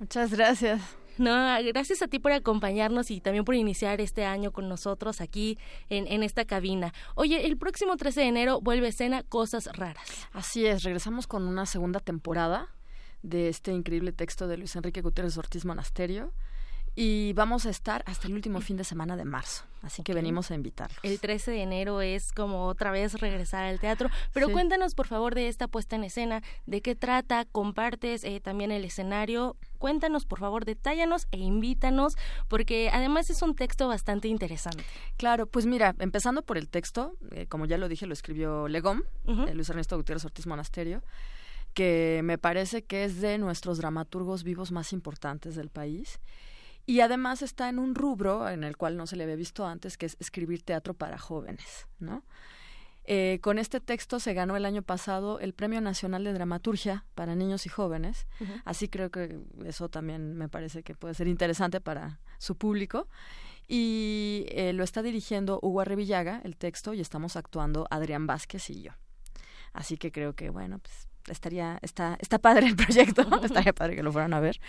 Muchas gracias. No, gracias a ti por acompañarnos y también por iniciar este año con nosotros aquí en, en, esta cabina. Oye, el próximo 13 de enero vuelve escena Cosas Raras. Así es, regresamos con una segunda temporada de este increíble texto de Luis Enrique Gutiérrez Ortiz Monasterio y vamos a estar hasta el último fin de semana de marzo. Así que venimos a invitarlos. El 13 de enero es como otra vez regresar al teatro. Pero cuéntanos, por favor, de esta puesta en escena. ¿De qué trata? ¿Compartes eh, también el escenario? Cuéntanos, por favor, detállanos e invítanos, porque además es un texto bastante interesante. Claro, pues mira, empezando por el texto, eh, como ya lo dije, lo escribió Legón, eh, Luis Ernesto Gutiérrez Ortiz Monasterio que me parece que es de nuestros dramaturgos vivos más importantes del país. Y además está en un rubro en el cual no se le había visto antes, que es escribir teatro para jóvenes, ¿no? Eh, con este texto se ganó el año pasado el Premio Nacional de Dramaturgia para Niños y Jóvenes, así creo que eso también me parece que puede ser interesante para su público. Y eh, lo está dirigiendo Hugo Arrevillaga, el texto, y estamos actuando Adrián Vázquez y yo. Así que creo que, bueno, pues estaría, está, está padre el proyecto, estaría padre que lo fueran a ver.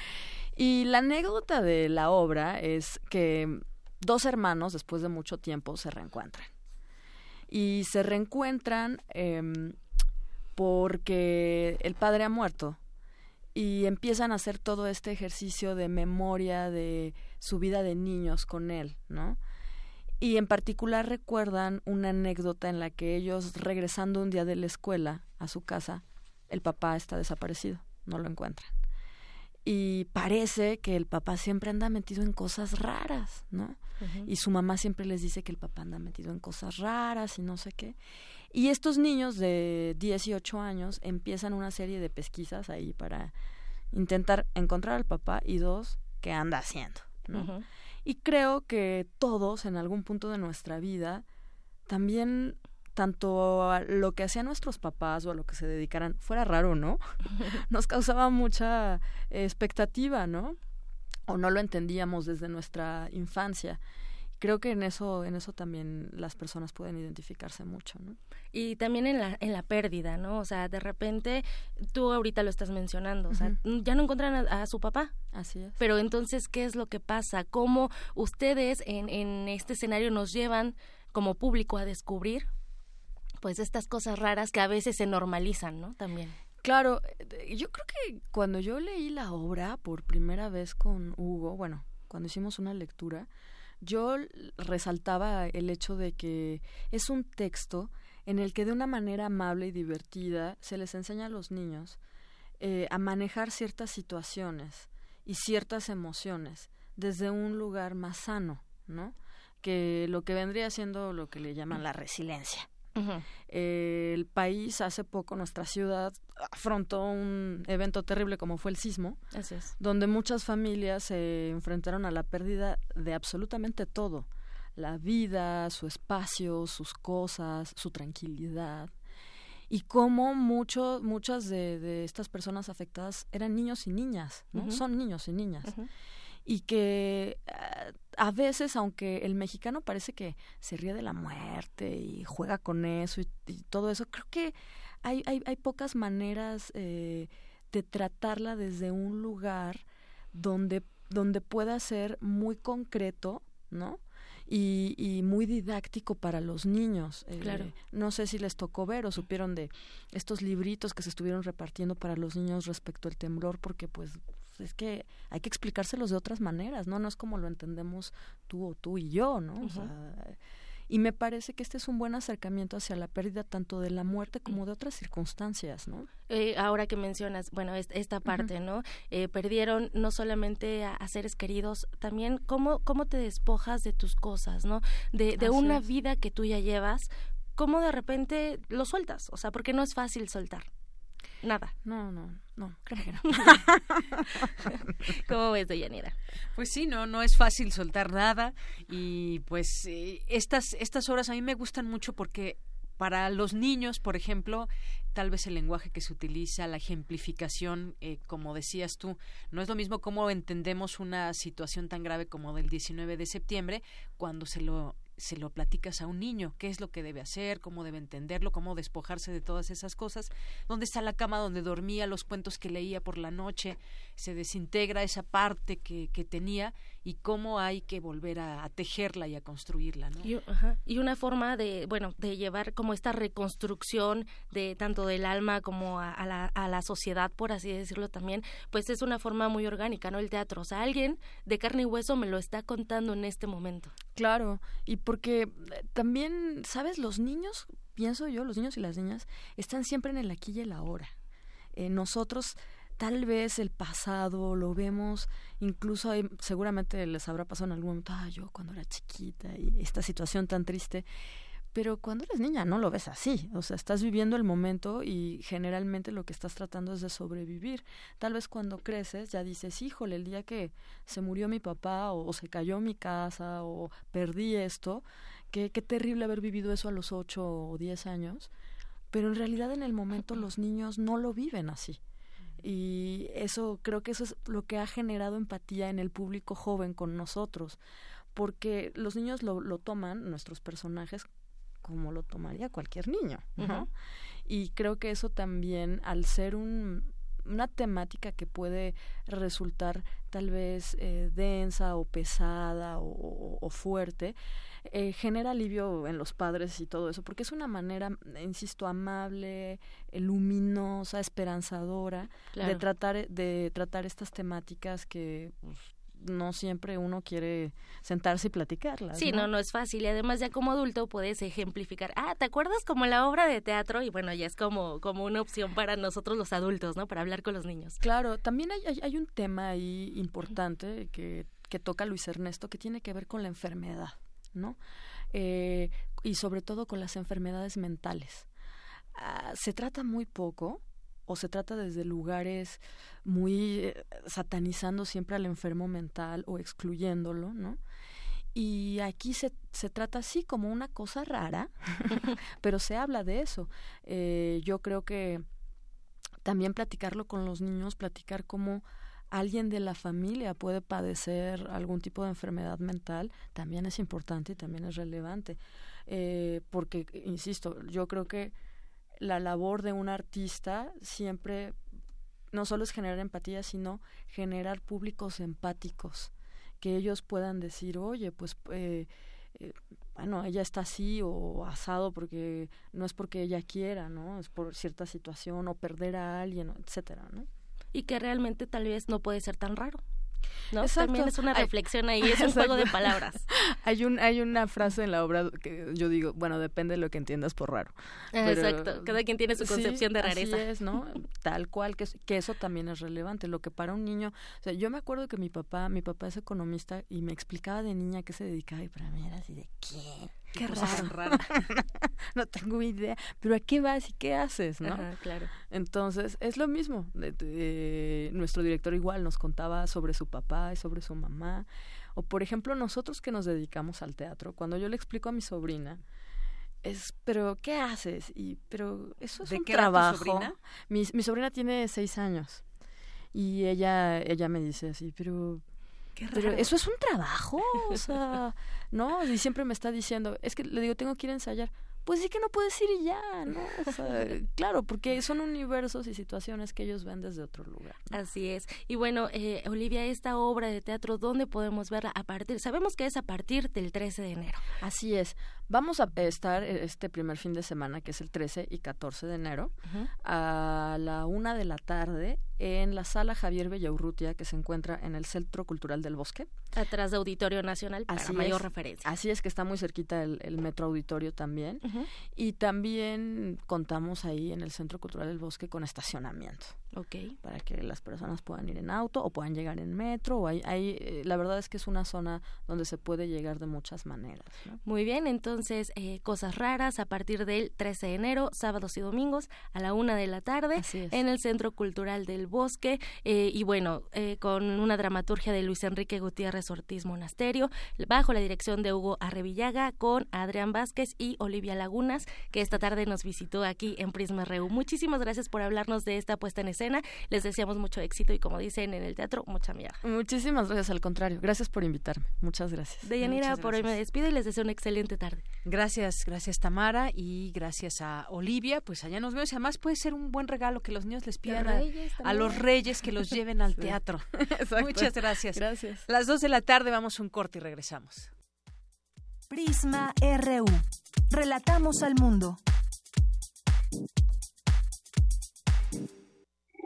Y la anécdota de la obra es que dos hermanos, después de mucho tiempo, se reencuentran. Y se reencuentran em, porque el padre ha muerto y empiezan a hacer todo este ejercicio de memoria de su vida de niños con él, ¿no? Y en particular recuerdan una anécdota en la que ellos, regresando un día de la escuela a su casa, el papá está desaparecido, no lo encuentran. Y parece que el papá siempre anda metido en cosas raras, ¿no? Y su mamá siempre les dice que el papá anda metido en cosas raras y no sé qué. Y estos niños de 18 años empiezan una serie de pesquisas ahí para intentar encontrar al papá y dos, qué anda haciendo, ¿no? Y creo que todos en algún punto de nuestra vida también tanto a lo que hacían nuestros papás o a lo que se dedicaran, fuera raro, ¿no? Nos causaba mucha expectativa, ¿no? O no lo entendíamos desde nuestra infancia. Creo que en eso, en eso también las personas pueden identificarse mucho, ¿no? Y también en la, en la pérdida, ¿no? O sea, de repente, tú ahorita lo estás mencionando, o sea, ya no encuentran a, a, su papá. Así es. Pero entonces, ¿qué es lo que pasa? ¿Cómo ustedes en, en este escenario nos llevan como público a descubrir pues estas cosas raras que a veces se normalizan, ¿no? También. Claro, eh, yo creo que cuando yo leí la obra por primera vez con Hugo, bueno, cuando hicimos una lectura, yo resaltaba el hecho de que es un texto en el que de una manera amable y divertida se les enseña a los niños eh, a manejar ciertas situaciones y ciertas emociones desde un lugar más sano, ¿no? Que lo que vendría siendo lo que le llaman la resiliencia el país hace poco, nuestra ciudad, afrontó un evento terrible como fue el sismo, donde muchas familias se enfrentaron a la pérdida de absolutamente todo, la vida, su espacio, sus cosas, su tranquilidad. Y cómo mucho, muchas de, estas personas afectadas eran niños y niñas, ¿no? Son niños y niñas y que eh, a veces, aunque el mexicano parece que se ríe de la muerte y juega con eso y, todo eso, creo que hay, hay, hay pocas maneras eh, de tratarla desde un lugar donde, donde pueda ser muy concreto, ¿no? Y, y, muy didáctico para los niños. Eh, claro. no sé si les tocó ver o supieron de estos libritos que se estuvieron repartiendo para los niños respecto al temblor, porque pues es que hay que explicárselos de otras maneras, ¿no? No es como lo entendemos tú o tú y yo, ¿no? o sea, y me parece que este es un buen acercamiento hacia la pérdida tanto de la muerte como de otras circunstancias, ¿no? Eh, ahora que mencionas, bueno, esta parte, ¿no? Eh, perdieron no solamente a, seres queridos, también cómo, cómo te despojas de tus cosas, ¿no? De, de una vida que tú ya llevas, cómo de repente lo sueltas, o sea, porque no es fácil soltar. Nada. No, no, no, creo que no. ¿Cómo ves, Deyanira? Pues sí, no, no es fácil soltar nada y pues eh, estas, estas horas a mí me gustan mucho porque para los niños, por ejemplo, tal vez el lenguaje que se utiliza, la ejemplificación, eh, como decías tú, no es lo mismo cómo entendemos una situación tan grave como del 19 de septiembre cuando se lo se lo platicas a un niño, qué es lo que debe hacer, cómo debe entenderlo, cómo despojarse de todas esas cosas, dónde está la cama donde dormía, los cuentos que leía por la noche, se desintegra esa parte que, que tenía y cómo hay que volver a, tejerla y a construirla. ¿no? Y, y, una forma de, bueno, de llevar como esta reconstrucción de tanto del alma como a, la, a la sociedad, por así decirlo también, pues es una forma muy orgánica, ¿no? El teatro, o sea, alguien de carne y hueso me lo está contando en este momento. Claro, y porque eh, también, ¿sabes? Los niños, pienso yo, los niños y las niñas, están siempre en el aquí y el ahora. Eh, nosotros tal vez el pasado lo vemos, incluso seguramente les habrá pasado en algún momento, ah, yo cuando era chiquita y esta situación tan triste, pero cuando eres niña no lo ves así, o sea, estás viviendo el momento y generalmente lo que estás tratando es de sobrevivir. Tal vez cuando creces ya dices, híjole, el día que se murió mi papá o, se cayó mi casa o perdí esto, qué, qué terrible haber vivido eso a los ocho o diez años, pero en realidad en el momento los niños no lo viven así y eso creo que eso es lo que ha generado empatía en el público joven con nosotros porque los niños lo, lo toman nuestros personajes como lo tomaría cualquier niño ¿no? y creo que eso también al ser un una temática que puede resultar tal vez eh, densa o pesada o fuerte eh, genera alivio en los padres y todo eso, porque es una manera, insisto, amable, eh, luminosa, esperanzadora de tratar de tratar estas temáticas que pues, no siempre uno quiere sentarse y platicarlas. Sí, ¿no? ¿no? es fácil. Y además ya como adulto puedes ejemplificar, ah, ¿te acuerdas como la obra de teatro? Y bueno, ya es como, como una opción para nosotros los adultos, ¿no? Para hablar con los niños. Claro, también hay, hay, un tema ahí importante que, que toca Luis Ernesto que tiene que ver con la enfermedad. Eh, y sobre todo con las enfermedades mentales. Ah, se trata muy poco o se trata desde lugares muy eh, satanizando siempre al enfermo mental o excluyéndolo. Y aquí se, se trata así como una cosa rara, pero se habla de eso. Eh, yo creo que también platicarlo con los niños, platicar cómo alguien de la familia puede padecer algún tipo de enfermedad mental, también es importante y también es relevante. Eh, porque, insisto, yo creo que la labor de un artista siempre no solo es generar empatía, sino generar públicos empáticos, que ellos puedan decir, oye, pues, eh, eh, bueno, ella está así o asado porque no es porque ella quiera, ¿no? Es por cierta situación o perder a alguien, etcétera, ¿no? Y que realmente tal vez no puede ser tan raro. ¿no? También es una reflexión ahí, es un juego de palabras. hay un hay una frase en la obra que yo digo, bueno, depende de lo que entiendas por raro. Exacto, cada quien tiene su concepción de rareza. Así es, ¿no? Tal cual que, que eso también es relevante, lo que para un niño, o sea, yo me acuerdo que mi papá, mi papá es economista y me explicaba de niña qué se dedicaba y para mí era así de ¿qué? Qué raro. no tengo idea. Pero ¿a qué vas y qué haces, no? claro. Entonces, es lo mismo. nuestro director igual nos contaba sobre su papá y sobre su mamá. O, por ejemplo, nosotros que nos dedicamos al teatro, cuando yo le explico a mi sobrina, es, pero ¿qué haces? Y, pero eso es ¿De un qué trabajo. sobrina? Mi, mi sobrina tiene seis años. Y ella, ella me dice así, pero pero eso es un trabajo, o sea, ¿no? Y siempre me está diciendo, es que le digo, tengo que ir a ensayar pues sí que no puedes ir y ya, ¿no? O sea, claro, porque son universos y situaciones que ellos ven desde otro lugar. Así es. Y bueno, eh, Olivia, esta obra de teatro, ¿dónde podemos verla a partir? Sabemos que es a partir del 13 de enero. Así es. Vamos a estar este primer fin de semana, que es el 13 y 14 de enero, a la una de la tarde en la sala Javier Bellaurrutia, que se encuentra en el Centro Cultural del Bosque. Atrás de Auditorio Nacional, para mayor referencia. Así es que está muy cerquita el, Metro Auditorio también. Y también contamos ahí en el Centro Cultural del Bosque con estacionamiento. Okay. Para que las personas puedan ir en auto o puedan llegar en metro. O hay, hay, eh, la verdad es que es una zona donde se puede llegar de muchas maneras. Muy bien, entonces, eh, cosas raras a partir del 13 de enero, sábados y domingos a la una de la tarde en el Centro Cultural del Bosque. Eh, y bueno, con una dramaturgia de Luis Enrique Gutiérrez Ortiz Monasterio, bajo la dirección de Hugo Arrevillaga, con Adrián Vázquez y Olivia Lagunas, que esta tarde nos visitó aquí en Prisma Reu. Muchísimas gracias por hablarnos de esta puesta en escena les deseamos mucho éxito y como dicen en el teatro, mucha mierda. Muchísimas gracias, al contrario. Gracias por invitarme. Muchas gracias. Deyanira, por hoy me despido y les deseo una excelente tarde. Gracias, gracias Tamara y gracias a Olivia. Pues allá nos vemos y además puede ser un buen regalo que los niños les pidan a, los reyes que los lleven al teatro. Muchas gracias. Gracias. Las dos de la tarde vamos a un corte y regresamos. Prisma RU. Relatamos al mundo.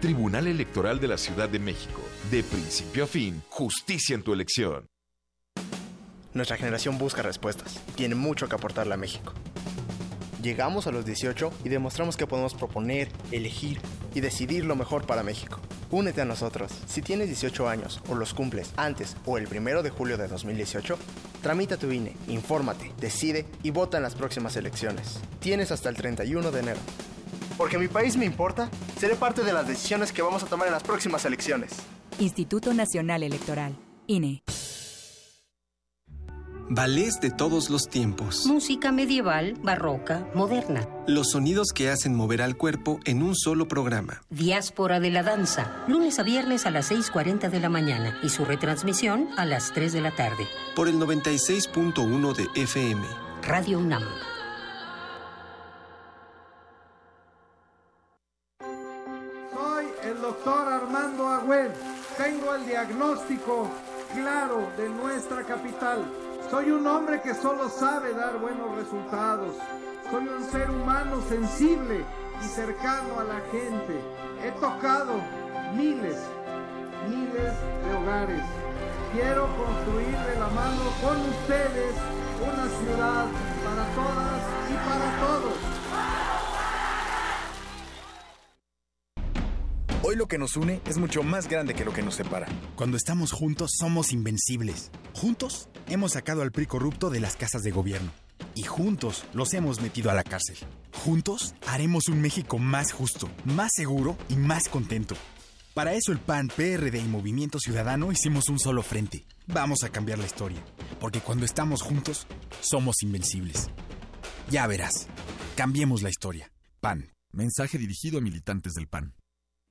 Tribunal Electoral de la Ciudad de México. De principio a fin, justicia en tu elección. Nuestra generación busca respuestas. Tiene mucho que aportarle a México. Llegamos a los 18 y demostramos que podemos proponer, elegir y decidir lo mejor para México. Únete a nosotros. Si tienes 18 años o los cumples antes o el primero de julio de 2018, tramita tu INE, infórmate, decide y vota en las próximas elecciones. Tienes hasta el 31 de enero. Porque mi país me importa, seré parte de las decisiones que vamos a tomar en las próximas elecciones. Instituto Nacional Electoral, INE. Ballets de todos los tiempos. Música medieval, barroca, moderna. Los sonidos que hacen mover al cuerpo en un solo programa. Diáspora de la danza, lunes a viernes a las 6.40 de la mañana y su retransmisión a las 3 de la tarde. Por el 96.1 de FM. Radio UNAM. Doctor Armando Agüed. Tengo el diagnóstico claro de nuestra capital. Soy un hombre que solo sabe dar buenos resultados. Soy un ser humano sensible y cercano a la gente. He tocado miles, miles de hogares. Quiero construir de la mano con ustedes una ciudad para todas y para todos. Hoy lo que nos une es mucho más grande que lo que nos separa. Cuando estamos juntos somos invencibles. Juntos hemos sacado al PRI corrupto de las casas de gobierno. Y juntos los hemos metido a la cárcel. Juntos haremos un México más justo, más seguro y más contento. Para eso el PAN, PRD y Movimiento Ciudadano hicimos un solo frente. Vamos a cambiar la historia, porque cuando estamos juntos, somos invencibles. Ya verás, cambiemos la historia. PAN. Mensaje dirigido a militantes del PAN.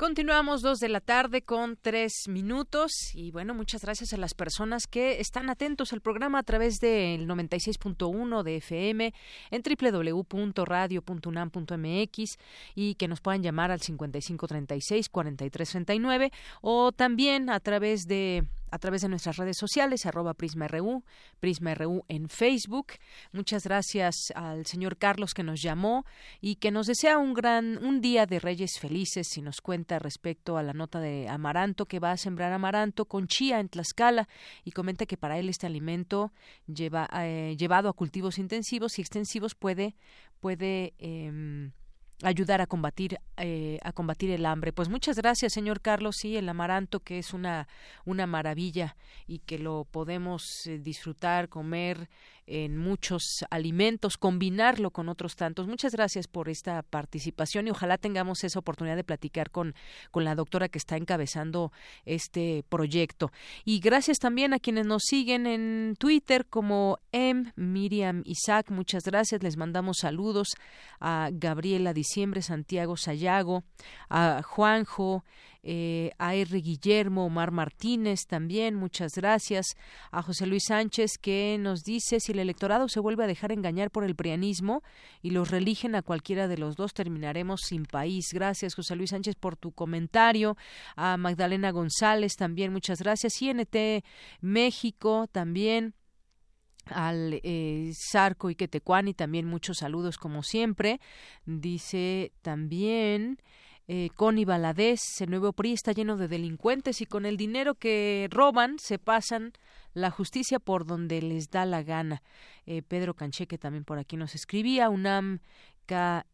Continuamos dos de la tarde con tres minutos y bueno, muchas gracias a las personas que están atentos al programa a través del 96.1 de FM en www.radio.unam.mx y que nos puedan llamar al 5536-4339 o también a través de a través de nuestras redes sociales, arroba PrismaRU, PrismaRU en Facebook. Muchas gracias al señor Carlos que nos llamó y que nos desea un gran, un día de Reyes felices y nos cuenta respecto a la nota de amaranto que va a sembrar amaranto con chía en Tlaxcala y comenta que para él este alimento lleva, eh, llevado a cultivos intensivos y extensivos puede, puede em, ayudar a combatir eh, a combatir el hambre. Pues muchas gracias, señor Carlos. Sí, el amaranto que es una una maravilla y que lo podemos eh, disfrutar, comer en muchos alimentos, combinarlo con otros tantos. Muchas gracias por esta participación y ojalá tengamos esa oportunidad de platicar con, con la doctora que está encabezando este proyecto. Y gracias también a quienes nos siguen en Twitter como M. Miriam Isaac. Muchas gracias. Les mandamos saludos a Gabriela Diciembre, Santiago Sayago, a Juanjo, eh, a R. Guillermo, Omar Martínez también, muchas gracias, a José Luis Sánchez que nos dice si el electorado se vuelve a dejar engañar por el prianismo y los religen a cualquiera de los dos, terminaremos sin país. Gracias, José Luis Sánchez, por tu comentario. A Magdalena González también, muchas gracias. INT México también al eh, Sarco y Quetecuani también muchos saludos como siempre. Dice también eh, Connie Valadez, el nuevo PRI está lleno de delincuentes y con el dinero que roban se pasan la justicia por donde les da la gana. Eh, Pedro Cancheque también por aquí nos escribía, UNAM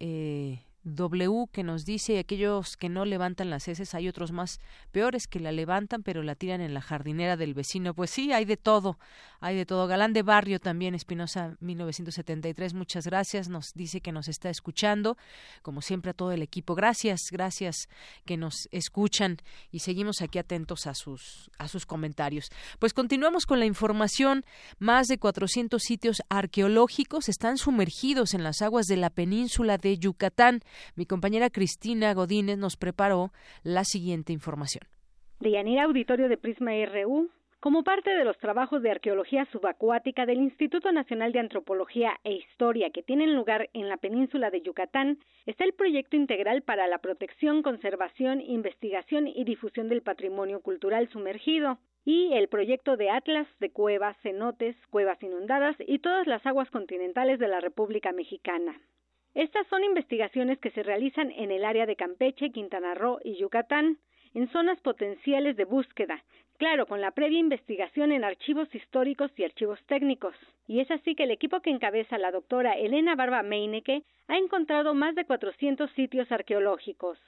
eh, W que nos dice aquellos que no levantan las heces hay otros más peores que la levantan pero la tiran en la jardinera del vecino. Pues sí, hay de todo, hay de todo. Galán de Barrio también, Espinosa 1973, muchas gracias, nos dice que nos está escuchando, como siempre a todo el equipo. Gracias, gracias que nos escuchan y seguimos aquí atentos a sus a sus comentarios. Pues continuamos con la información. Más de 400 sitios arqueológicos están sumergidos en las aguas de la península de Yucatán. Mi compañera Cristina Godínez nos preparó la siguiente información. De Yanira Auditorio de Prisma RU, como parte de los trabajos de arqueología subacuática del Instituto Nacional de Antropología e Historia que tienen lugar en la península de Yucatán, está el proyecto integral para la protección, conservación, investigación y difusión del patrimonio cultural sumergido y el proyecto de Atlas de cuevas, cenotes, cuevas inundadas y todas las aguas continentales de la República Mexicana. Estas son investigaciones que se realizan en el área de Campeche, Quintana Roo y Yucatán, en zonas potenciales de búsqueda, claro, con la previa investigación en archivos históricos y archivos técnicos. Y es así que el equipo que encabeza la doctora Elena Barba Meineke ha encontrado más de 400 sitios arqueológicos.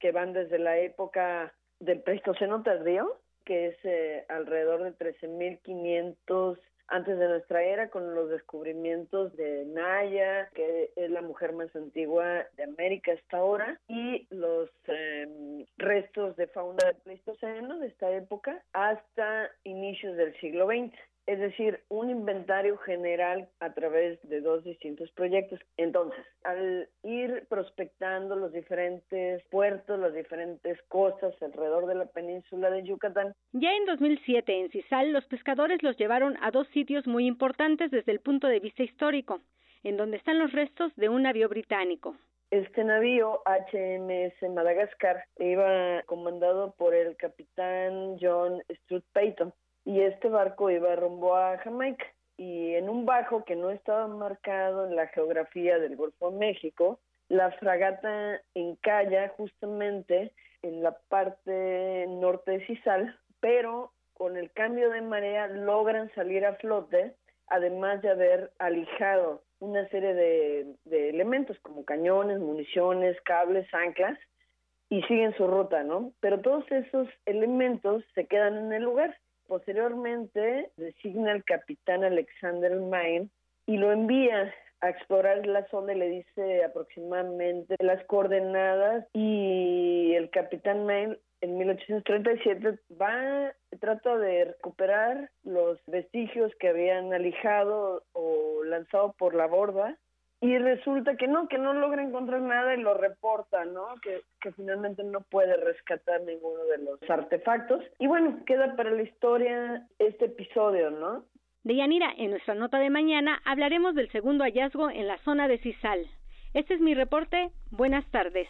Que van desde la época del Pleistoceno tardío, que es eh, alrededor de 13.500 antes de nuestra era con los descubrimientos de Naya, que es la mujer más antigua de América hasta ahora, y los em, restos de fauna del Pleistoceno de esta época hasta inicios del siglo XX es decir, un inventario general a través de dos distintos proyectos. Entonces, al ir prospectando los diferentes puertos, las diferentes costas alrededor de la península de Yucatán. Ya en 2007, en Cisal, los pescadores los llevaron a dos sitios muy importantes desde el punto de vista histórico, en donde están los restos de un navío británico. Este navío HMS Madagascar iba comandado por el capitán John Stuart Payton y este barco iba rumbo a Jamaica y en un bajo que no estaba marcado en la geografía del Golfo de México, la fragata encalla justamente en la parte norte de Cisal, pero con el cambio de marea logran salir a flote, además de haber alijado una serie de, de elementos como cañones, municiones, cables, anclas, y siguen su ruta, ¿no? Pero todos esos elementos se quedan en el lugar Posteriormente designa al capitán Alexander Main y lo envía a explorar la zona y le dice aproximadamente las coordenadas y el capitán Main en 1837 va, trata de recuperar los vestigios que habían alijado o lanzado por la borda y resulta que no, que no logra encontrar nada y lo reporta, ¿no? Que, que finalmente no puede rescatar ninguno de los artefactos. Y bueno, queda para la historia este episodio, ¿no? De Yanira, en nuestra nota de mañana hablaremos del segundo hallazgo en la zona de Cisal. Este es mi reporte. Buenas tardes.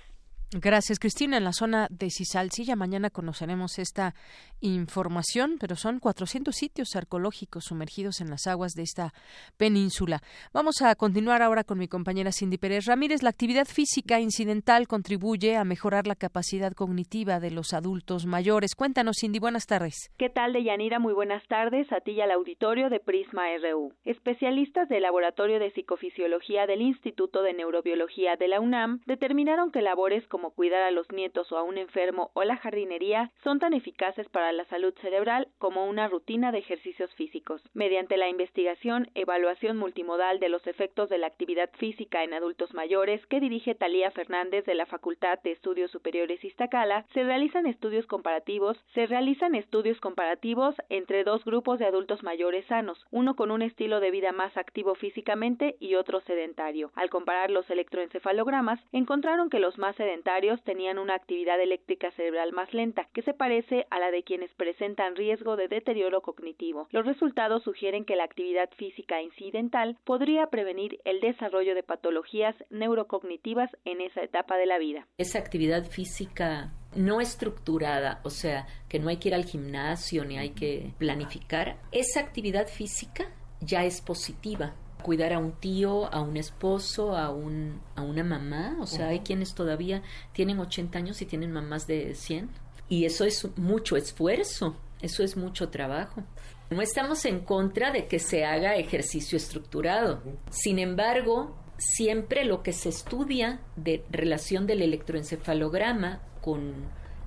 Gracias, Cristina. En la zona de Cisalcilla, mañana conoceremos esta información, pero son 400 sitios arqueológicos sumergidos en las aguas de esta península. Vamos a continuar ahora con mi compañera Cindy Pérez Ramírez. La actividad física incidental contribuye a mejorar la capacidad cognitiva de los adultos mayores. Cuéntanos, Cindy, buenas tardes. ¿Qué tal, Deyanira? Muy buenas tardes a ti y al auditorio de Prisma RU. Especialistas del Laboratorio de Psicofisiología del Instituto de Neurobiología de la UNAM determinaron que labores como como cuidar a los nietos o a un enfermo o la jardinería son tan eficaces para la salud cerebral como una rutina de ejercicios físicos. Mediante la investigación, evaluación multimodal de los efectos de la actividad física en adultos mayores que dirige Talía Fernández de la Facultad de Estudios Superiores Iztacala, se realizan estudios comparativos, se realizan estudios comparativos entre dos grupos de adultos mayores sanos, uno con un estilo de vida más activo físicamente y otro sedentario. Al comparar los electroencefalogramas, encontraron que los más sedentarios tenían una actividad eléctrica cerebral más lenta, que se parece a la de quienes presentan riesgo de deterioro cognitivo. Los resultados sugieren que la actividad física incidental podría prevenir el desarrollo de patologías neurocognitivas en esa etapa de la vida. Esa actividad física no estructurada, o sea, que no hay que ir al gimnasio ni hay que planificar, esa actividad física ya es positiva cuidar a un tío, a un esposo, a, un, a una mamá. O sea, hay quienes todavía tienen 80 años y tienen mamás de 100. Y eso es mucho esfuerzo, eso es mucho trabajo. No estamos en contra de que se haga ejercicio estructurado. Sin embargo, siempre lo que se estudia de relación del electroencefalograma con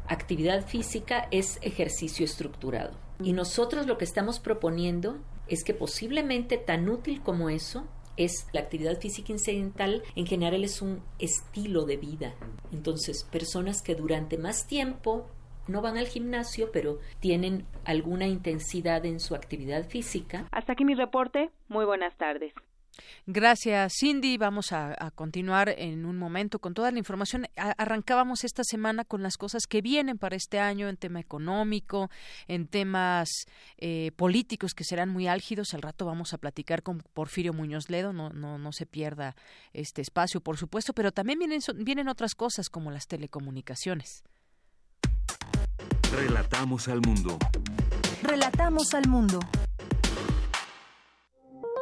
actividad física es ejercicio estructurado. Y nosotros lo que estamos proponiendo es que posiblemente tan útil como eso es la actividad física incidental, en general es un estilo de vida. Entonces, personas que durante más tiempo no van al gimnasio, pero tienen alguna intensidad en su actividad física. Hasta aquí mi reporte. Muy buenas tardes. Gracias, Cindy. Vamos a, continuar en un momento con toda la información. arrancábamos esta semana con las cosas que vienen para este año en tema económico, en temas eh, políticos que serán muy álgidos. Al rato vamos a platicar con Porfirio Muñoz Ledo. No, no, no se pierda este espacio, por supuesto, pero también vienen, vienen otras cosas como las telecomunicaciones. Relatamos al mundo. Relatamos al mundo.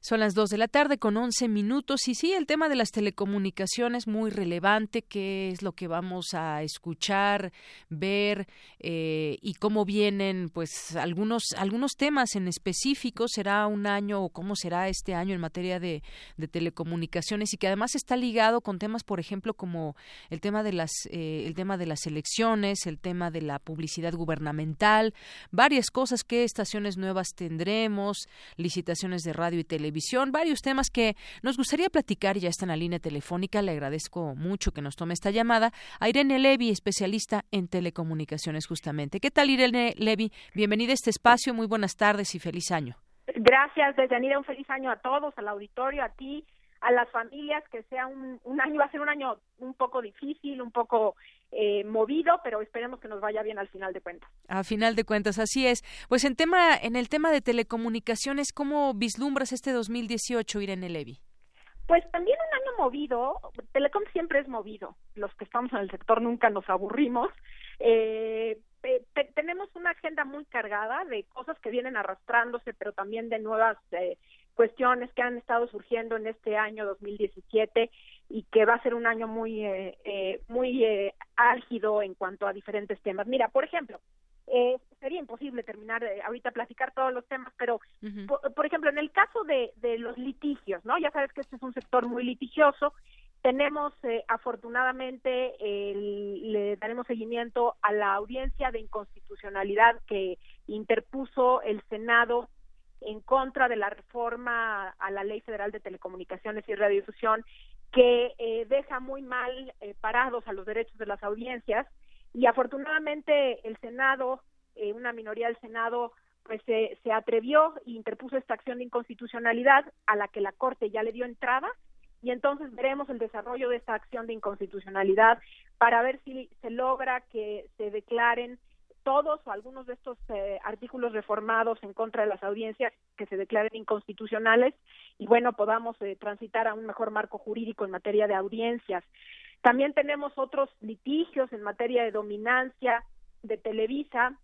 Son las 2 de la tarde con 11 minutos. Y sí, el tema de las telecomunicaciones muy relevante, qué es lo que vamos a escuchar, ver eh, y cómo vienen pues algunos, algunos temas en específico, será un año o cómo será este año en materia de, de telecomunicaciones y que además está ligado con temas, por ejemplo, como el tema de las, eh, el tema de las elecciones, el tema de la publicidad gubernamental, varias cosas, qué estaciones nuevas tendremos, licitaciones de radio y televisión, televisión, varios temas que nos gustaría platicar ya está en la línea telefónica. Le agradezco mucho que nos tome esta llamada a Irene Levy, especialista en telecomunicaciones justamente. ¿Qué tal Irene Levy? Bienvenida a este espacio, muy buenas tardes y feliz año. Gracias, Deyanira, un feliz año a todos, al auditorio, a ti, a las familias, que sea un, un año, va a ser un año un poco difícil, un poco eh, movido, pero esperemos que nos vaya bien al final de cuentas. A final de cuentas, así es. Pues en tema, en el tema de telecomunicaciones, ¿cómo vislumbras este 2018, Irene Levy? Pues también un año movido. Telecom siempre es movido. Los que estamos en el sector nunca nos aburrimos. Eh, tenemos una agenda muy cargada de cosas que vienen arrastrándose, pero también de nuevas eh, cuestiones que han estado surgiendo en este año 2017 y que va a ser un año muy eh, eh, muy eh, álgido en cuanto a diferentes temas. Mira, por ejemplo, sería imposible terminar ahorita platicar todos los temas, pero por, ejemplo, en el caso de, de los litigios, ¿no? Ya sabes que este es un sector muy litigioso. Tenemos, afortunadamente, le daremos seguimiento a la audiencia de inconstitucionalidad que interpuso el Senado en contra de la reforma a la Ley Federal de Telecomunicaciones y Radiodifusión que eh, deja muy mal eh, parados a los derechos de las audiencias. Y afortunadamente el Senado, eh, una minoría del Senado, pues se atrevió e interpuso esta acción de inconstitucionalidad a la que la Corte ya le dio entrada. Y entonces veremos el desarrollo de esta acción de inconstitucionalidad para ver si se logra que se declaren todos o algunos de estos eh, artículos reformados en contra de las audiencias que se declaren inconstitucionales y bueno, podamos transitar a un mejor marco jurídico en materia de audiencias. También tenemos otros litigios en materia de dominancia de Televisa.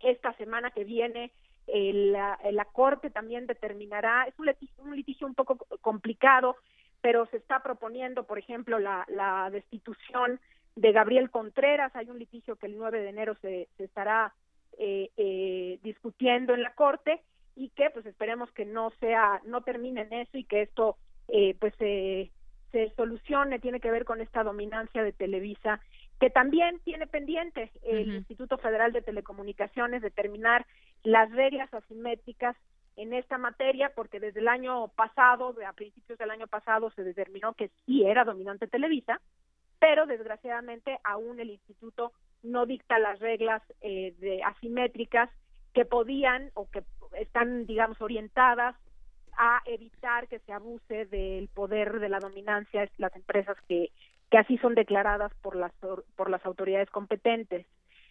Esta semana que viene la, la, Corte también determinará, es un litigio, un litigio un poco complicado, pero se está proponiendo, por ejemplo, la, la destitución de Gabriel Contreras. Hay un litigio que el 9 de enero se, se estará eh, eh, discutiendo en la Corte y que pues esperemos que no sea, no termine en eso y que esto eh, pues se solucione, tiene que ver con esta dominancia de Televisa que también tiene pendiente el Instituto Federal de Telecomunicaciones determinar las reglas asimétricas en esta materia, porque desde el año pasado, a principios del año pasado, se determinó que sí era dominante Televisa, pero desgraciadamente aún el instituto no dicta las reglas eh, de asimétricas que podían o que están, digamos, orientadas a evitar que se abuse del poder de la dominancia de las empresas que, que así son declaradas por las por las autoridades competentes.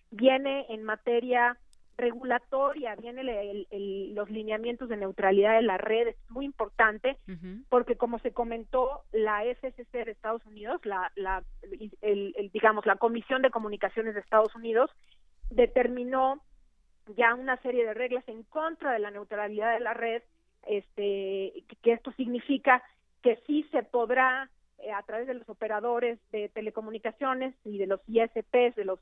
Viene en materia regulatoria, viene los lineamientos de neutralidad de la red, es muy importante porque como se comentó, la FCC de Estados Unidos, la, la el, digamos la Comisión de Comunicaciones de Estados Unidos determinó ya una serie de reglas en contra de la neutralidad de la red, este que esto significa que sí se podrá eh, a través de los operadores de telecomunicaciones y de los ISPs, de los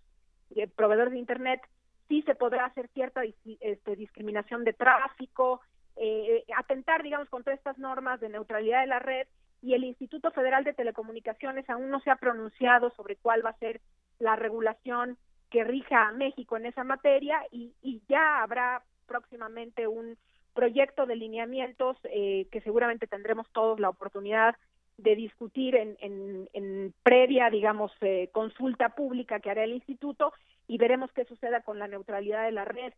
eh, proveedores de Internet, sí se podrá hacer cierta este, discriminación de tráfico, eh, atentar, digamos, contra estas normas de neutralidad de la red y el Instituto Federal de Telecomunicaciones aún no se ha pronunciado sobre cuál va a ser la regulación que rija a México en esa materia y, y ya habrá próximamente un proyecto de lineamientos eh, que seguramente tendremos todos la oportunidad de discutir en, en, previa, digamos, eh, consulta pública que hará el instituto y veremos qué suceda con la neutralidad de la red.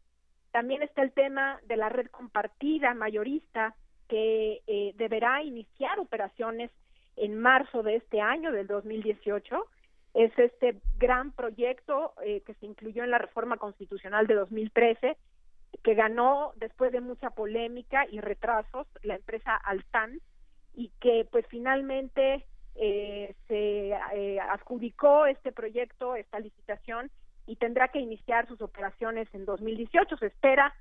También está el tema de la red compartida mayorista que eh, deberá iniciar operaciones en marzo de este año, del 2018. Es este gran proyecto eh, que se incluyó en la reforma constitucional de 2013, que ganó después de mucha polémica y retrasos la empresa Altan, y que pues finalmente eh, se eh, adjudicó este proyecto, esta licitación y tendrá que iniciar sus operaciones en 2018. Se espera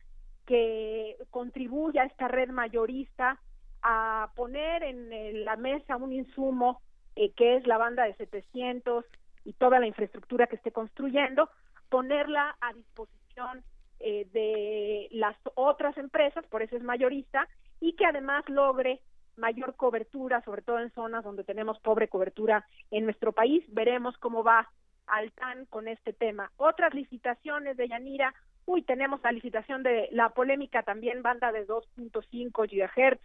que contribuya esta red mayorista a poner en la mesa un insumo eh, que es la banda de 700 y toda la infraestructura que esté construyendo, ponerla a disposición de las otras empresas, por eso es mayorista, y que además logre mayor cobertura, sobre todo en zonas donde tenemos pobre cobertura en nuestro país. Veremos cómo va Altan con este tema. Otras licitaciones de Yanira, uy, tenemos la licitación de la polémica también banda de 2.5 GHz,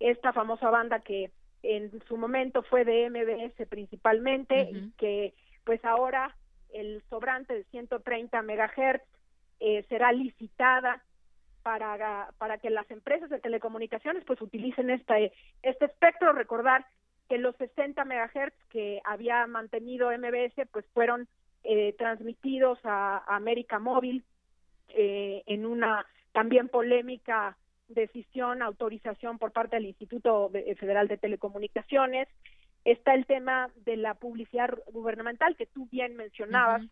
esta famosa banda que en su momento fue de MBS principalmente y que pues ahora el sobrante de 130 megahertz eh, será licitada para, para que las empresas de telecomunicaciones pues utilicen este, este espectro. Recordar que los 60 megahertz que había mantenido MBS pues fueron eh, transmitidos a, América Móvil eh, en una también polémica decisión, autorización por parte del Instituto Federal de Telecomunicaciones. Está el tema de la publicidad gubernamental que tú bien mencionabas.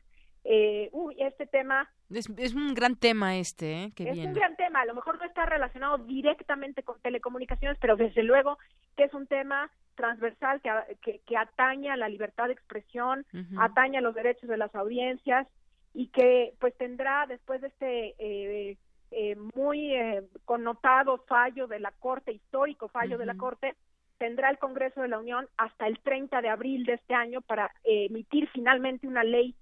Eh, uy, este tema... Es, es, un gran tema este, ¿eh? es un gran tema, a lo mejor no está relacionado directamente con telecomunicaciones, pero desde luego que es un tema transversal que, que, atañe a la libertad de expresión, atañe a los derechos de las audiencias y que pues tendrá después de este eh, eh, muy eh, connotado fallo de la Corte, histórico fallo de la Corte, tendrá el Congreso de la Unión hasta el 30 de abril de este año para emitir finalmente una ley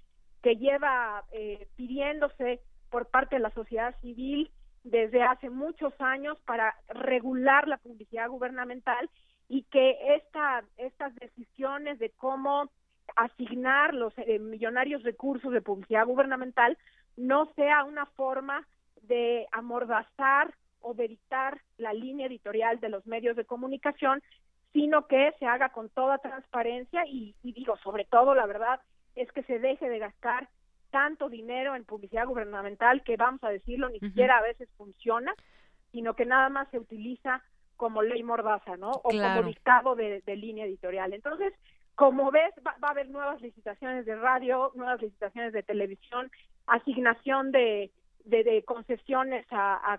que lleva eh, pidiéndose por parte de la sociedad civil desde hace muchos años para regular la publicidad gubernamental y que esta, estas decisiones de cómo asignar los eh, millonarios recursos de publicidad gubernamental no sea una forma de amordazar o de dictar la línea editorial de los medios de comunicación, sino que se haga con toda transparencia y, y digo, sobre todo, la verdad, es que se deje de gastar tanto dinero en publicidad gubernamental que vamos a decirlo ni siquiera a veces funciona, sino que nada más se utiliza como ley mordaza, ¿no? O como dictado de, línea editorial. Entonces, como ves, va, a haber nuevas licitaciones de radio, nuevas licitaciones de televisión, asignación de, de, concesiones a,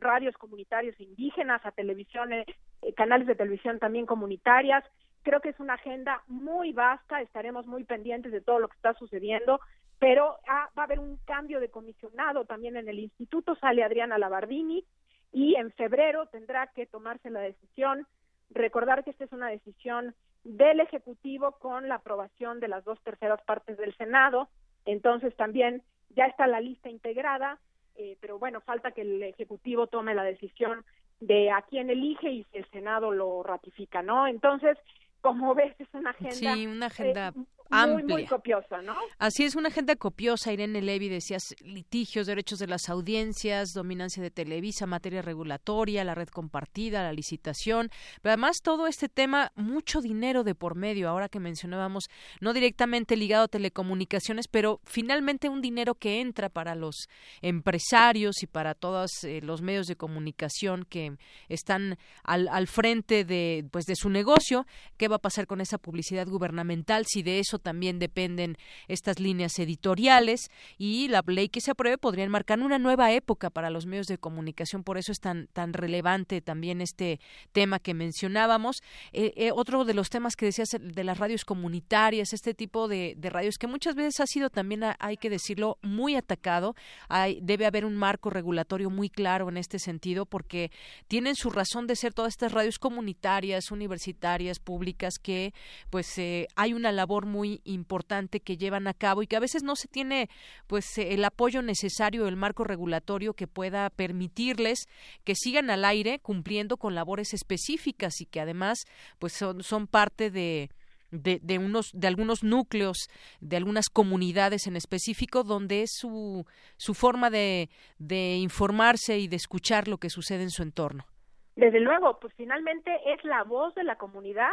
radios comunitarios indígenas, a televisiones, eh, canales de televisión también comunitarias. Creo que es una agenda muy vasta, estaremos muy pendientes de todo lo que está sucediendo, pero ah, va a haber un cambio de comisionado también en el instituto, sale Adriana Labardini y en febrero tendrá que tomarse la decisión. Recordar que esta es una decisión del Ejecutivo con la aprobación de las dos terceras partes del Senado, entonces también ya está la lista integrada, eh, pero bueno, falta que el Ejecutivo tome la decisión de a quién elige y si el Senado lo ratifica, ¿no? Entonces, como ves, es una agenda, sí, una agenda eh, muy, muy copiosa, ¿no? Así es, una agenda copiosa. Irene Levy decías litigios, derechos de las audiencias, dominancia de Televisa, materia regulatoria, la red compartida, la licitación. Pero además todo este tema, mucho dinero de por medio, ahora que mencionábamos, no directamente ligado a telecomunicaciones, pero finalmente un dinero que entra para los empresarios y para todos eh, los medios de comunicación que están al, al frente de, pues, de su negocio. ¿Qué va a pasar con esa publicidad gubernamental? Si de eso también dependen estas líneas editoriales y la ley que se apruebe podría marcar una nueva época para los medios de comunicación. Por eso es tan, tan relevante también este tema que mencionábamos. Eh, eh, otro de los temas que decías de las radios comunitarias, este tipo de, radios que muchas veces ha sido también, hay que decirlo, muy atacado. Hay, debe haber un marco regulatorio muy claro en este sentido porque tienen su razón de ser todas estas radios comunitarias, universitarias, públicas, que pues eh, hay una labor muy importante que llevan a cabo y que a veces no se tiene pues el apoyo necesario el marco regulatorio que pueda permitirles que sigan al aire cumpliendo con labores específicas y que además pues son, son parte de de, unos de algunos núcleos de algunas comunidades en específico donde es su, su forma de, de informarse y de escuchar lo que sucede en su entorno. Desde luego, pues finalmente es la voz de la comunidad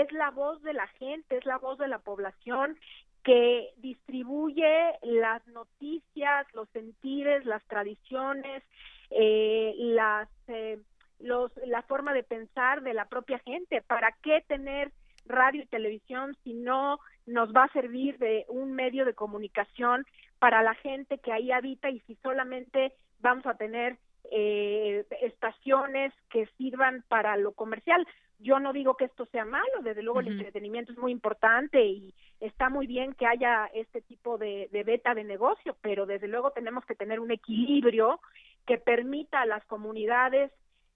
es la voz de la gente, es la voz de la población que distribuye las noticias, los sentires, las tradiciones, eh, las, eh, los, la forma de pensar de la propia gente. ¿Para qué tener radio y televisión si no nos va a servir de un medio de comunicación para la gente que ahí habita y si solamente vamos a tener eh, estaciones que sirvan para lo comercial? Yo no digo que esto sea malo, desde luego el entretenimiento es muy importante y está muy bien que haya este tipo de, de beta de negocio, pero desde luego tenemos que tener un equilibrio que permita a las comunidades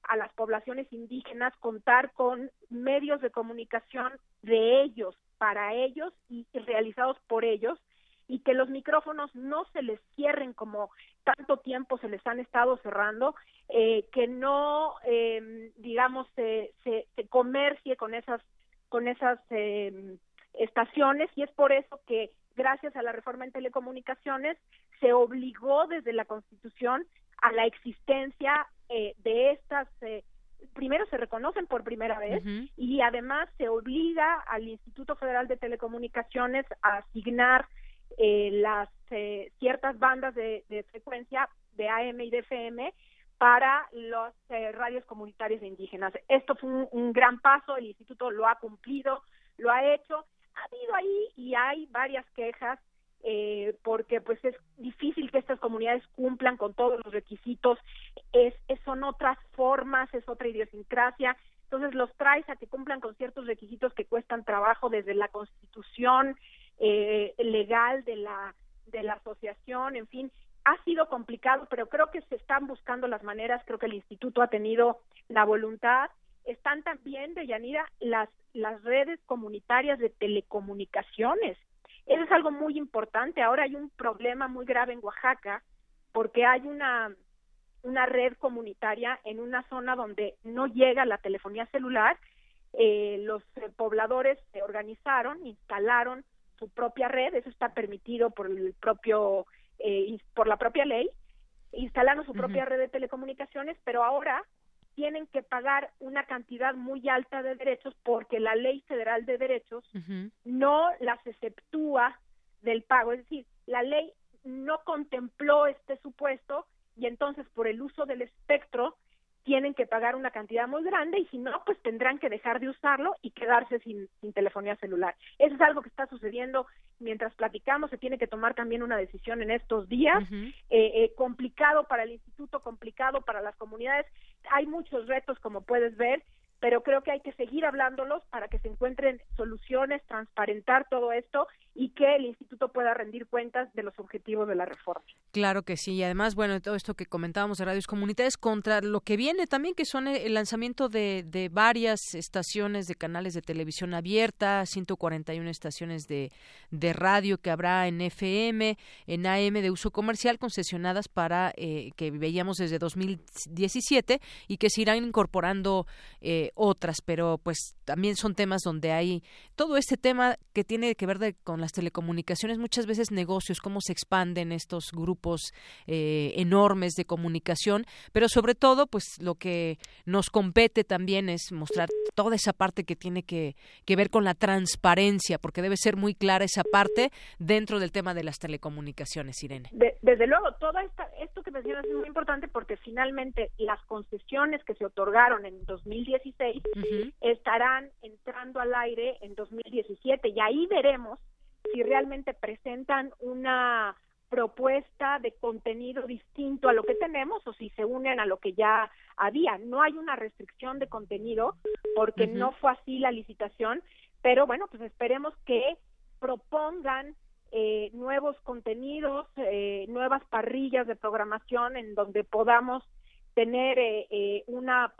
a las poblaciones indígenas contar con medios de comunicación de ellos, para ellos y realizados por ellos, y que los micrófonos no se les cierren como tanto tiempo se les han estado cerrando, eh, que no, eh, digamos, se, se, comercie con esas, con esas eh, estaciones. Y es por eso que gracias a la reforma en telecomunicaciones se obligó desde la Constitución a la existencia eh, de estas eh, primero se reconocen por primera vez y además se obliga al Instituto Federal de Telecomunicaciones a asignar eh, las eh, ciertas bandas de, frecuencia de AM y de FM para los eh, radios comunitarios de indígenas. Esto fue un, gran paso, el instituto lo ha cumplido, lo ha hecho. Ha habido ahí y hay varias quejas eh, porque pues es difícil que estas comunidades cumplan con todos los requisitos, es, son otras formas, es otra idiosincrasia, entonces los traes a que cumplan con ciertos requisitos que cuestan trabajo desde la constitución, eh, legal de la de la asociación, en fin, ha sido complicado, pero creo que se están buscando las maneras, creo que el instituto ha tenido la voluntad. Están también, de Yanira, las, las redes comunitarias de telecomunicaciones. Eso es algo muy importante. Ahora hay un problema muy grave en Oaxaca porque hay una, una red comunitaria en una zona donde no llega la telefonía celular. Eh, los eh, pobladores se organizaron, instalaron su propia red, eso está permitido por el propio eh, por la propia ley, instalaron su propia red de telecomunicaciones, pero ahora tienen que pagar una cantidad muy alta de derechos porque la ley federal de derechos no las exceptúa del pago, es decir, la ley no contempló este supuesto y entonces por el uso del espectro tienen que pagar una cantidad muy grande y si no, pues tendrán que dejar de usarlo y quedarse sin, telefonía celular. Eso es algo que está sucediendo mientras platicamos, se tiene que tomar también una decisión en estos días, eh, eh, complicado para el instituto, complicado para las comunidades, hay muchos retos como puedes ver pero creo que hay que seguir hablándolos para que se encuentren soluciones, transparentar todo esto y que el instituto pueda rendir cuentas de los objetivos de la reforma. Claro que sí, y además, bueno, todo esto que comentábamos de radios comunitarias contra lo que viene también, que son el lanzamiento de, de varias estaciones de canales de televisión abierta, 141 estaciones de, de radio que habrá en FM, en AM de uso comercial, concesionadas para, eh, que veíamos desde 2017 y que se irán incorporando eh, otras, pero pues también son temas donde hay todo este tema que tiene que ver con las telecomunicaciones, muchas veces negocios, cómo se expanden estos grupos eh, enormes de comunicación, pero sobre todo pues lo que nos compete también es mostrar toda esa parte que tiene que, que ver con la transparencia, porque debe ser muy clara esa parte dentro del tema de las telecomunicaciones, Irene. desde luego, todo esto que mencionas es muy importante porque finalmente las concesiones que se otorgaron en 2017 estarán entrando al aire en 2017 y ahí veremos si realmente presentan una propuesta de contenido distinto a lo que tenemos o si se unen a lo que ya había. No hay una restricción de contenido porque no fue así la licitación, pero bueno, pues esperemos que propongan eh, nuevos contenidos, eh, nuevas parrillas de programación en donde podamos tener eh, eh, una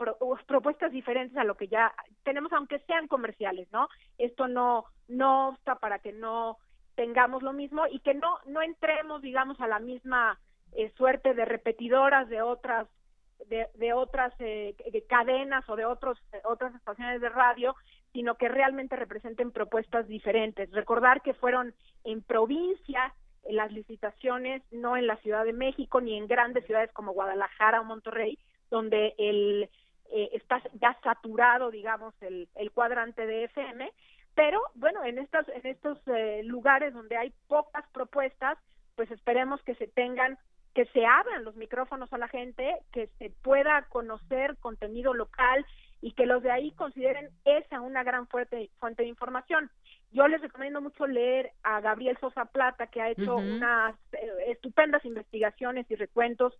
propuestas diferentes a lo que ya tenemos aunque sean comerciales no esto no no está para que no tengamos lo mismo y que no no entremos digamos a la misma eh, suerte de repetidoras de otras de, de otras eh, cadenas o de otros otras estaciones de radio sino que realmente representen propuestas diferentes. Recordar que fueron en provincia en las licitaciones, no en la Ciudad de México ni en grandes ciudades como Guadalajara o Monterrey, donde el, eh, está ya saturado, digamos, el, el cuadrante de FM, pero bueno, en estos, en estos eh, lugares donde hay pocas propuestas, pues esperemos que se tengan que se abran los micrófonos a la gente, que se pueda conocer contenido local y que los de ahí consideren esa una gran fuerte, fuente de información. Yo les recomiendo mucho leer a Gabriel Sosa Plata, que ha hecho unas eh, estupendas investigaciones y recuentos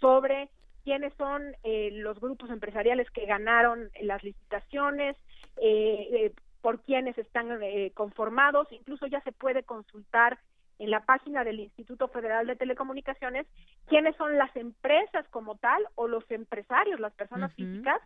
sobre quiénes son eh, los grupos empresariales que ganaron las licitaciones, eh, por quiénes están conformados, incluso ya se puede consultar en la página del Instituto Federal de Telecomunicaciones quiénes son las empresas como tal o los empresarios, las personas físicas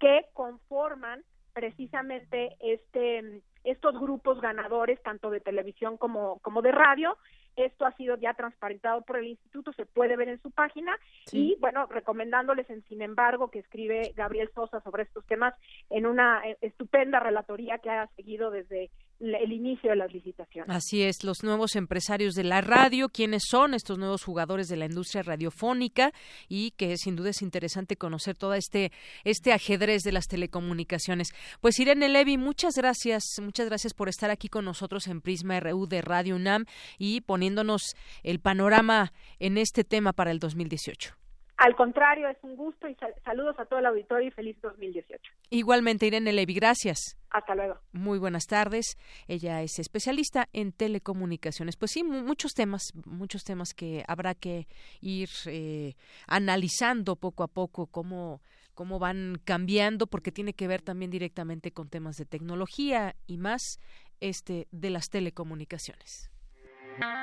que conforman precisamente este estos grupos ganadores tanto de televisión como como de radio esto ha sido ya transparentado por el instituto, se puede ver en su página. Y bueno, recomendándoles en sin embargo que escribe Gabriel Sosa sobre estos temas en una eh, estupenda relatoría que ha seguido desde el inicio de las licitaciones. Así es, los nuevos empresarios de la radio, quiénes son estos nuevos jugadores de la industria radiofónica y que sin duda es interesante conocer todo este este ajedrez de las telecomunicaciones. Pues Irene Levi, muchas gracias, muchas gracias por estar aquí con nosotros en Prisma RU de Radio UNAM y poniéndonos el panorama en este tema para el 2018. Al contrario, es un gusto y saludos a todo el auditorio y feliz 2018. Igualmente, Irene Levi, gracias. Hasta luego. Muy buenas tardes. Ella es especialista en telecomunicaciones. Pues sí, muchos temas, muchos temas que habrá que ir eh, analizando poco a poco cómo cómo van cambiando porque tiene que ver también directamente con temas de tecnología y más este de las telecomunicaciones.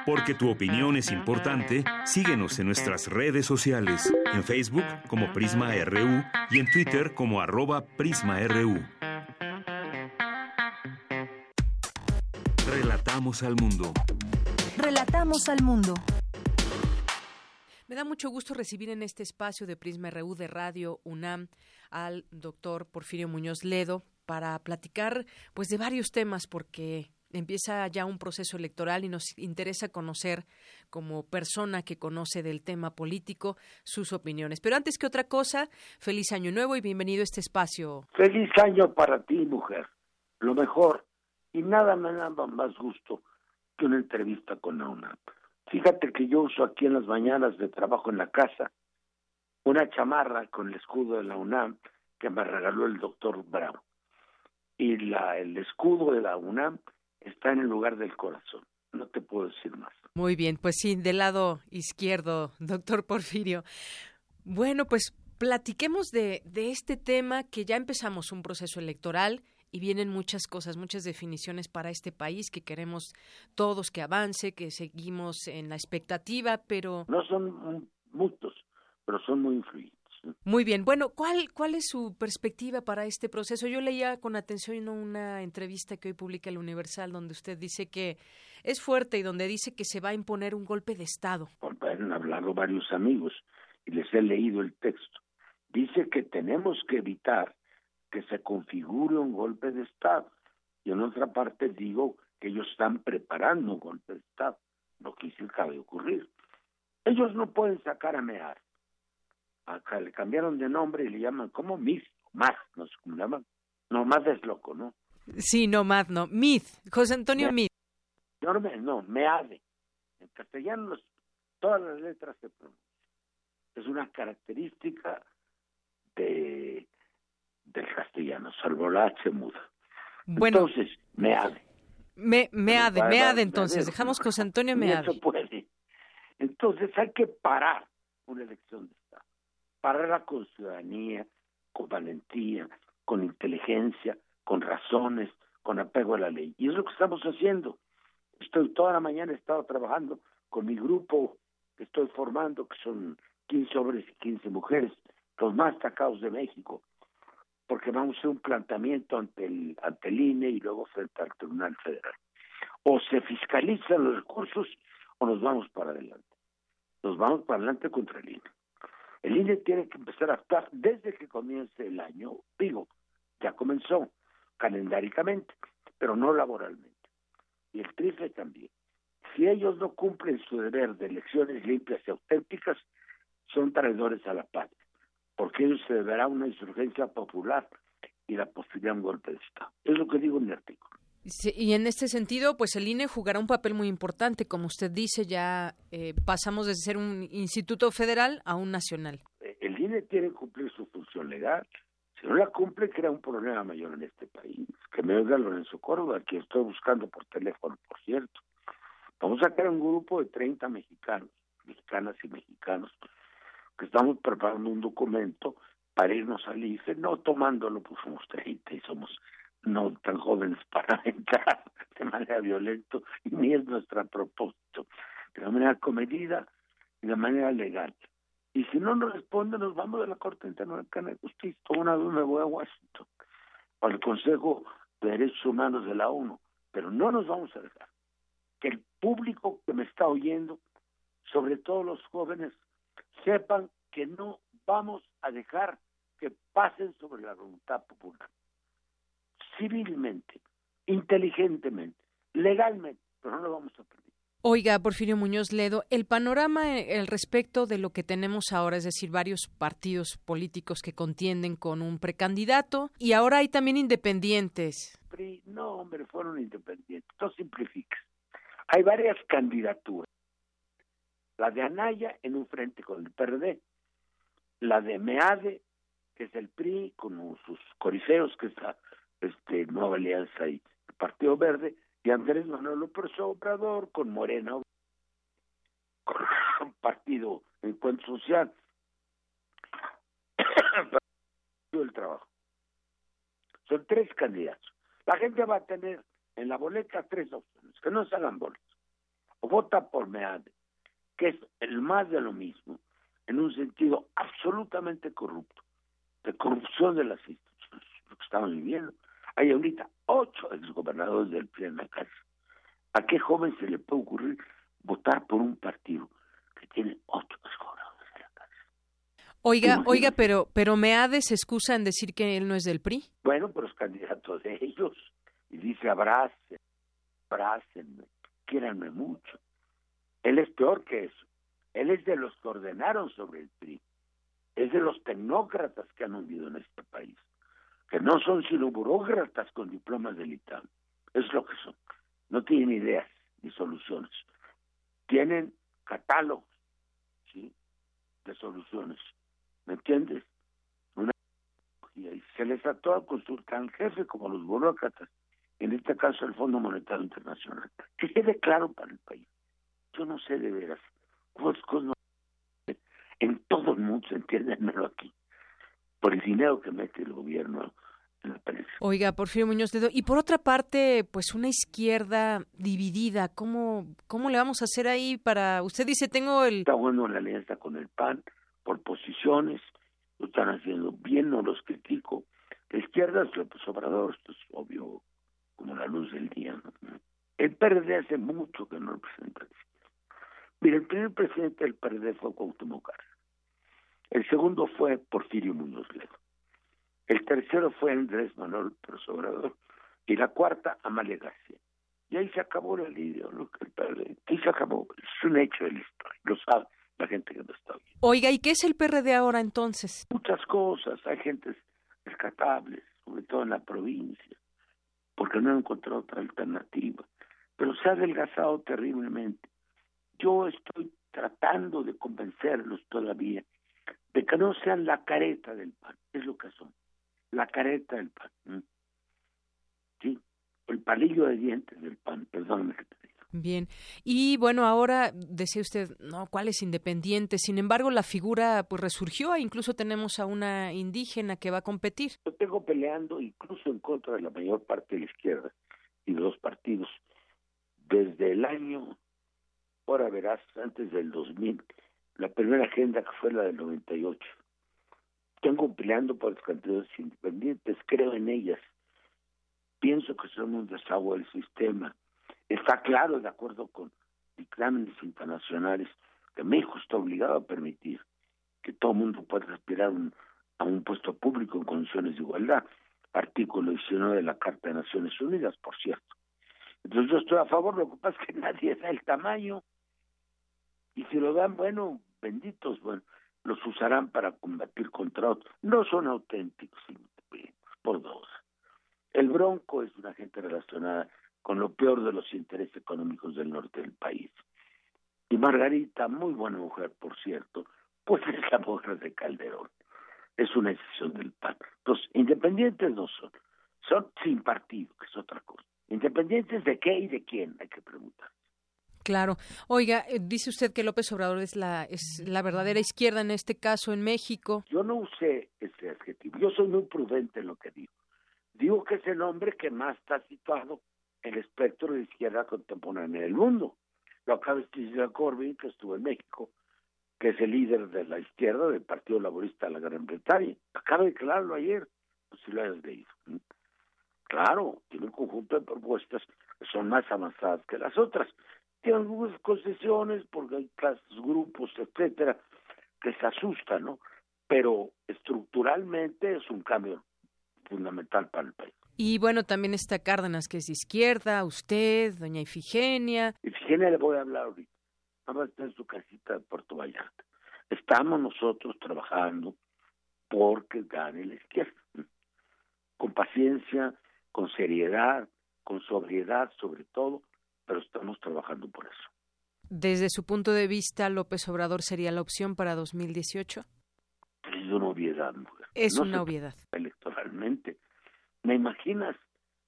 Porque tu opinión es importante, síguenos en nuestras redes sociales, en Facebook como Prisma RU y en Twitter como arroba PrismaRU. Relatamos al mundo. Relatamos al mundo. Me da mucho gusto recibir en este espacio de Prisma RU de Radio UNAM al doctor Porfirio Muñoz Ledo para platicar pues de varios temas porque empieza ya un proceso electoral y nos interesa conocer como persona que conoce del tema político sus opiniones. Pero antes que otra cosa, feliz año nuevo y bienvenido a este espacio. Feliz año para ti, mujer. Lo mejor. Y nada me da más gusto que una entrevista con la Fíjate que yo uso aquí en las mañanas de trabajo en la casa una chamarra con el escudo de la UNAM que me regaló el doctor Brown. Y la, el escudo de la UNAM está en el lugar del corazón. No te puedo decir más. Muy bien, pues sí, del lado izquierdo, doctor Porfirio. Bueno, pues platiquemos de, de este tema que ya empezamos un proceso electoral y vienen muchas cosas, muchas definiciones para este país que queremos todos que avance, que seguimos en la expectativa, pero... No son muchos, pero son muy influyentes. Muy bien. Bueno, ¿cuál, ¿cuál es su perspectiva para este proceso? Yo leía con atención una entrevista que hoy publica el Universal donde usted dice que es fuerte y donde dice que se va a imponer un golpe de Estado. Han hablado varios amigos y les he leído el texto. Dice que tenemos que evitar que se configure un golpe de Estado. Y en otra parte digo que ellos están preparando un golpe de Estado, lo que sí acaba de ocurrir. Ellos no pueden sacar a Mear acá le cambiaron de nombre y le llaman como Myth, más, no sé cómo llaman. No, más es loco, ¿no? Sí, no, más no. Myth, José Antonio Myth. No, no, Meade. En castellano todas las letras se pronuncian. Es una característica del castellano, salvo la H muda. Bueno, entonces, Meade. Me, meade, meade entonces, dejamos José Antonio Meade. Eso puede. Entonces hay que parar una elección de pararla con ciudadanía, con valentía, con inteligencia, con razones, con apego a la ley. Y es lo que estamos haciendo. Estoy toda la mañana he estado trabajando con mi grupo que estoy formando, que son 15 hombres y 15 mujeres, los más destacados de México, porque vamos a hacer un planteamiento ante el, ante el INE y luego frente al Tribunal Federal. O se fiscalizan los recursos o nos vamos para adelante. Nos vamos para adelante contra el INE. El INE tiene que empezar a actuar desde que comience el año, digo, ya comenzó calendáricamente, pero no laboralmente. Y el TRIFE también. Si ellos no cumplen su deber de elecciones limpias y auténticas, son traidores a la patria, porque ellos se deberá una insurgencia popular y la posibilidad de un golpe de Estado. Es lo que digo en el artículo y en este sentido, pues el INE jugará un papel muy importante. Como usted dice, ya eh, pasamos de ser un instituto federal a un nacional. El INE tiene que cumplir su función legal. Si no la cumple, crea un problema mayor en este país. Que me oiga Lorenzo Córdoba, que estoy buscando por teléfono, por cierto. Vamos a crear un grupo de 30 mexicanos, mexicanas y mexicanos, que estamos preparando un documento para irnos al IFE, no tomándolo, pues somos 30 y somos no tan jóvenes para entrar de manera violenta, ni es nuestro propósito, de manera comedida y de manera legal. Y si no nos responde, nos vamos de la Corte Interamericana de Justicia. Una vez me voy a Washington, al Consejo de Derechos Humanos de la ONU, pero no nos vamos a dejar. Que el público que me está oyendo, sobre todo los jóvenes, sepan que no vamos a dejar que pasen sobre la voluntad popular civilmente, inteligentemente, legalmente, pero no lo vamos a permitir. Oiga, Porfirio Muñoz Ledo, el panorama el respecto de lo que tenemos ahora, es decir, varios partidos políticos que contienden con un precandidato y ahora hay también independientes. No, hombre, fueron independientes. No simplifica. Hay varias candidaturas. La de Anaya en un frente con el PRD, la de Meade, que es el PRI, con sus corifeos, que está este, Nueva Alianza y el Partido Verde, y Andrés Manuel López Obrador con Morena, con un partido Encuentro Social, el trabajo. Son tres candidatos. La gente va a tener en la boleta tres opciones, que no se hagan boletas. O vota por MEADE, que es el más de lo mismo, en un sentido absolutamente corrupto, de corrupción de las instituciones, lo que estamos viviendo. Hay ahorita ocho exgobernadores del PRI en la casa. ¿A qué joven se le puede ocurrir votar por un partido que tiene ocho exgobernadores en la casa? Oiga, oiga, pero, pero Meade se excusa en decir que él no es del PRI. Bueno, pero es candidato de ellos. Y dice, abracen, abrácenme, quiéranme mucho. Él es peor que eso. Él es de los que ordenaron sobre el PRI. Es de los tecnócratas que han hundido en este país que no son sino burócratas con diplomas del ITAM. Es lo que son. No tienen ideas ni soluciones. tienen catálogos de soluciones. ¿Me entiendes? Una y se les trató a consultar al jefe como los burócratas, en este caso el Fondo Monetario Internacional. Que quede claro para el país. Yo no sé de veras. Cosas en todo el mundo, entiéndanmelo aquí, por el dinero que mete el gobierno en la prensa. Oiga, Porfirio Muñoz Dedo, y por otra parte, pues una izquierda dividida, ¿cómo, cómo le vamos a hacer ahí para... Usted dice, tengo el... Está bueno la alianza con el PAN, por posiciones, lo están haciendo bien, no los critico. La izquierda es López Obrador, esto es obvio como la luz del día. El PRD hace mucho que no lo presenta. Mira, el primer presidente del PRD fue Cuauhtémoc Cárdenas. El segundo fue Porfirio Muñoz Ledo. El tercero fue Andrés Manuel López Obrador. Y la cuarta, Amalia García. Y ahí se acabó la ideología del PRD. Ahí se acabó. Es un hecho de la historia. Lo sabe la gente que no está bien. Oiga, ¿y qué es el PRD ahora entonces? Muchas cosas. Hay gentes rescatables, sobre todo en la provincia, porque no han encontrado otra alternativa. Pero se ha adelgazado terriblemente. Yo estoy tratando de convencerlos todavía de que no sean la careta del pan, es lo que son, la careta del pan. Sí, el palillo de dientes del pan, perdóname que te diga. Bien, y bueno, ahora decía usted, no, ¿cuál es independiente? Sin embargo, la figura pues resurgió, e incluso tenemos a una indígena que va a competir. Yo tengo peleando incluso en contra de la mayor parte de la izquierda y de los partidos desde el año, ahora verás, antes del 2000, la primera agenda que fue la del 98. Tengo peleando por los candidatos independientes, creo en ellas. Pienso que son un desagüe del sistema. Está claro, de acuerdo con dictámenes internacionales, que México está obligado a permitir que todo el mundo pueda aspirar a un puesto público en condiciones de igualdad. Artículo 19 de la Carta de Naciones Unidas, por cierto. Entonces yo estoy a favor, lo que pasa es que nadie da el tamaño. Y si lo dan, bueno, benditos, bueno, los usarán para combatir contra otros. No son auténticos, por dos. El Bronco es una gente relacionada con lo peor de los intereses económicos del norte del país. Y Margarita, muy buena mujer, por cierto, pues es la mujer de Calderón. Es una decisión del PAN. Los independientes no son. Son sin partido, que es otra cosa. ¿Independientes de qué y de quién? Hay que preguntar. Claro. Oiga, eh, dice usted que López Obrador es la la verdadera izquierda en este caso en México. Yo no usé ese adjetivo. Yo soy muy prudente en lo que digo. Digo que es el hombre que más está situado en el espectro de izquierda contemporánea del mundo. Lo acaba de decir Corbyn, que estuvo en México, que es el líder de la izquierda del Partido Laborista de la Gran Bretaña. Acaba de declararlo ayer, pues si lo hayas leído. Claro, tiene un conjunto de propuestas que son más avanzadas que las otras tiene algunas concesiones porque hay clases, grupos, etcétera, que se asustan, ¿no? Pero estructuralmente es un cambio fundamental para el país. Y bueno, también está Cárdenas, que es de izquierda, usted, doña Ifigenia. Ifigenia le voy a hablar ahorita. Vamos a estar en su casita de Puerto Vallarta. Estamos nosotros trabajando porque gane la izquierda. Con paciencia, con seriedad, con sobriedad sobre todo, pero estamos trabajando por eso. Desde su punto de vista, López Obrador sería la opción para 2018? Es una obviedad, mujer. Es una obviedad. Electoralmente. ¿Me imaginas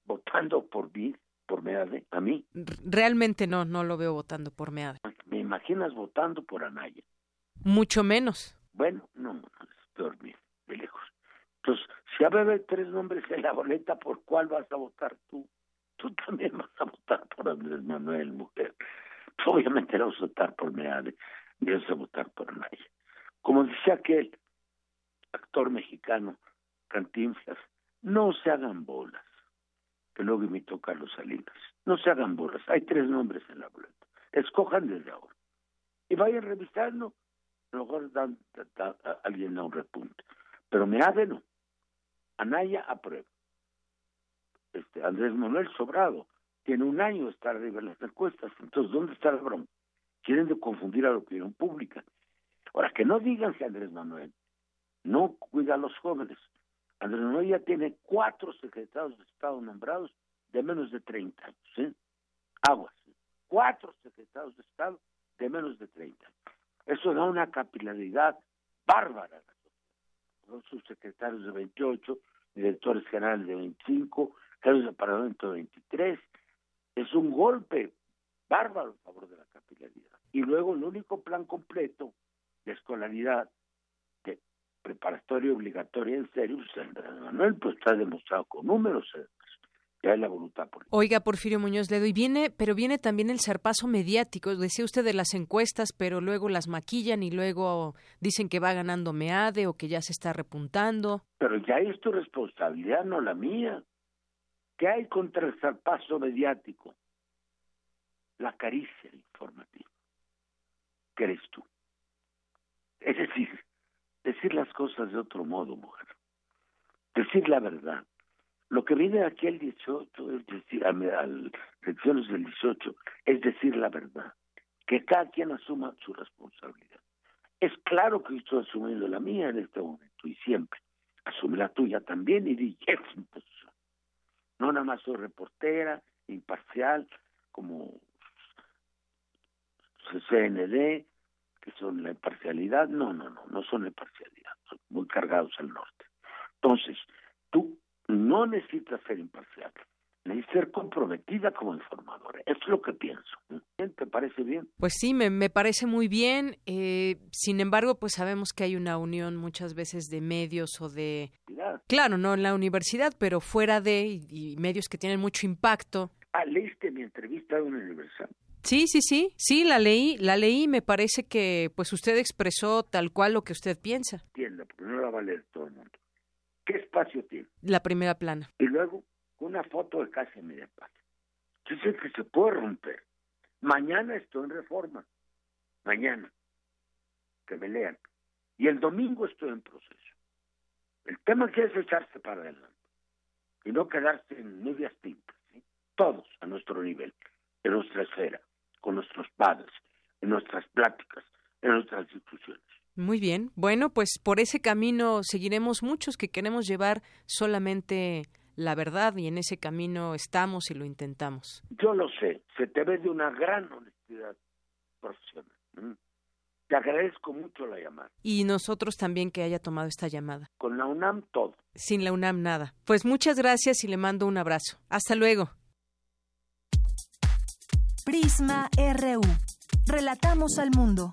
votando por mí, por Meade, a mí? Realmente no, no lo veo votando por Meade. ¿Me imaginas votando por Anaya? Mucho menos. Bueno, no, no es peor, de lejos. Entonces, si hay tres nombres en la boleta, ¿por cuál vas a votar tú? Tú también vas a votar por Andrés Manuel, mujer. Obviamente no vas a votar por Meade, ni vas a votar por nadie. Como decía aquel actor mexicano, Cantinflas, no se hagan bolas, que luego imitó Carlos Salinas. No se hagan bolas, hay tres nombres en la boleta. Escojan desde ahora. Y vayan revisando, a lo mejor dan, a, alguien a un repunte. Pero Meade no. Anaya aprueba este, Andrés Manuel Sobrado tiene un año de estar arriba en las encuestas. Entonces, ¿dónde está el bronco? Quieren de confundir a la opinión pública. Ahora, que no digan que Andrés Manuel no cuida a los jóvenes. Andrés Manuel ya tiene cuatro secretarios de Estado nombrados de menos de 30 años. Aguas. Cuatro secretarios de Estado menos de 30. Eso da una capilaridad bárbara. Los subsecretarios de 28, directores generales de 25, de parlamento de 23. Es un golpe bárbaro a favor de la capilaridad. Y luego el único plan completo de escolaridad de preparatoria obligatoria en serio, pues, Manuel, pues está demostrado con números, eh, ya es la voluntad política. Oiga, Porfirio Muñoz Ledo, y viene, pero viene también el zarpazo mediático. Decía usted de las encuestas, pero luego las maquillan y luego dicen que va ganando MEADE o que ya se está repuntando. Pero ya es tu responsabilidad, no la mía. ¿Qué hay contra el zarpazo mediático? La caricia informativa. ¿Qué eres tú? Es decir, decir las cosas de otro modo, mujer. Decir la verdad. Lo que viene aquí el 18, es decir, a, las elecciones del 18, es decir la verdad. Que cada quien asuma su responsabilidad. Es claro que estoy asumiendo la mía en este momento y siempre. Asume la tuya también y di, es. No nada más soy reportera, imparcial, como CND, que son la imparcialidad. No, no, no, no son la imparcialidad. Son muy cargados al norte. Entonces, tú no necesitas ser imparcial, necesitas ser comprometida como informadora. Es lo que pienso. ¿Te parece bien? Pues sí, me, me parece muy bien. Eh, sin embargo, pues sabemos que hay una unión muchas veces de medios o de... Claro, no en la universidad, pero fuera de y, medios que tienen mucho impacto. Ah, leíste mi entrevista en una universidad. Sí, sí, sí, sí, la leí, la leí, me parece que pues usted expresó tal cual lo que usted piensa. Entiendo, porque no la va a leer todo el mundo. ¿Qué espacio tiene? La primera plana. Y luego una foto de casi media página. Yo sé que se puede romper. Mañana estoy en reforma. Mañana. Que me lean. Y el domingo estoy en proceso. El tema que es echarse para adelante. Y no quedarse en medias tintas. Todos a nuestro nivel, en nuestra esfera, con nuestros padres, en nuestras pláticas, en nuestras instituciones. Muy bien. Bueno, pues por ese camino seguiremos muchos que queremos llevar solamente la verdad y en ese camino estamos y lo intentamos. Yo lo sé, se te ve de una gran honestidad profesional. Te agradezco mucho la llamada. Y nosotros también que haya tomado esta llamada. Con la UNAM todo. Sin la UNAM nada. Pues muchas gracias y le mando un abrazo. Hasta luego. Prisma RU. Relatamos al mundo.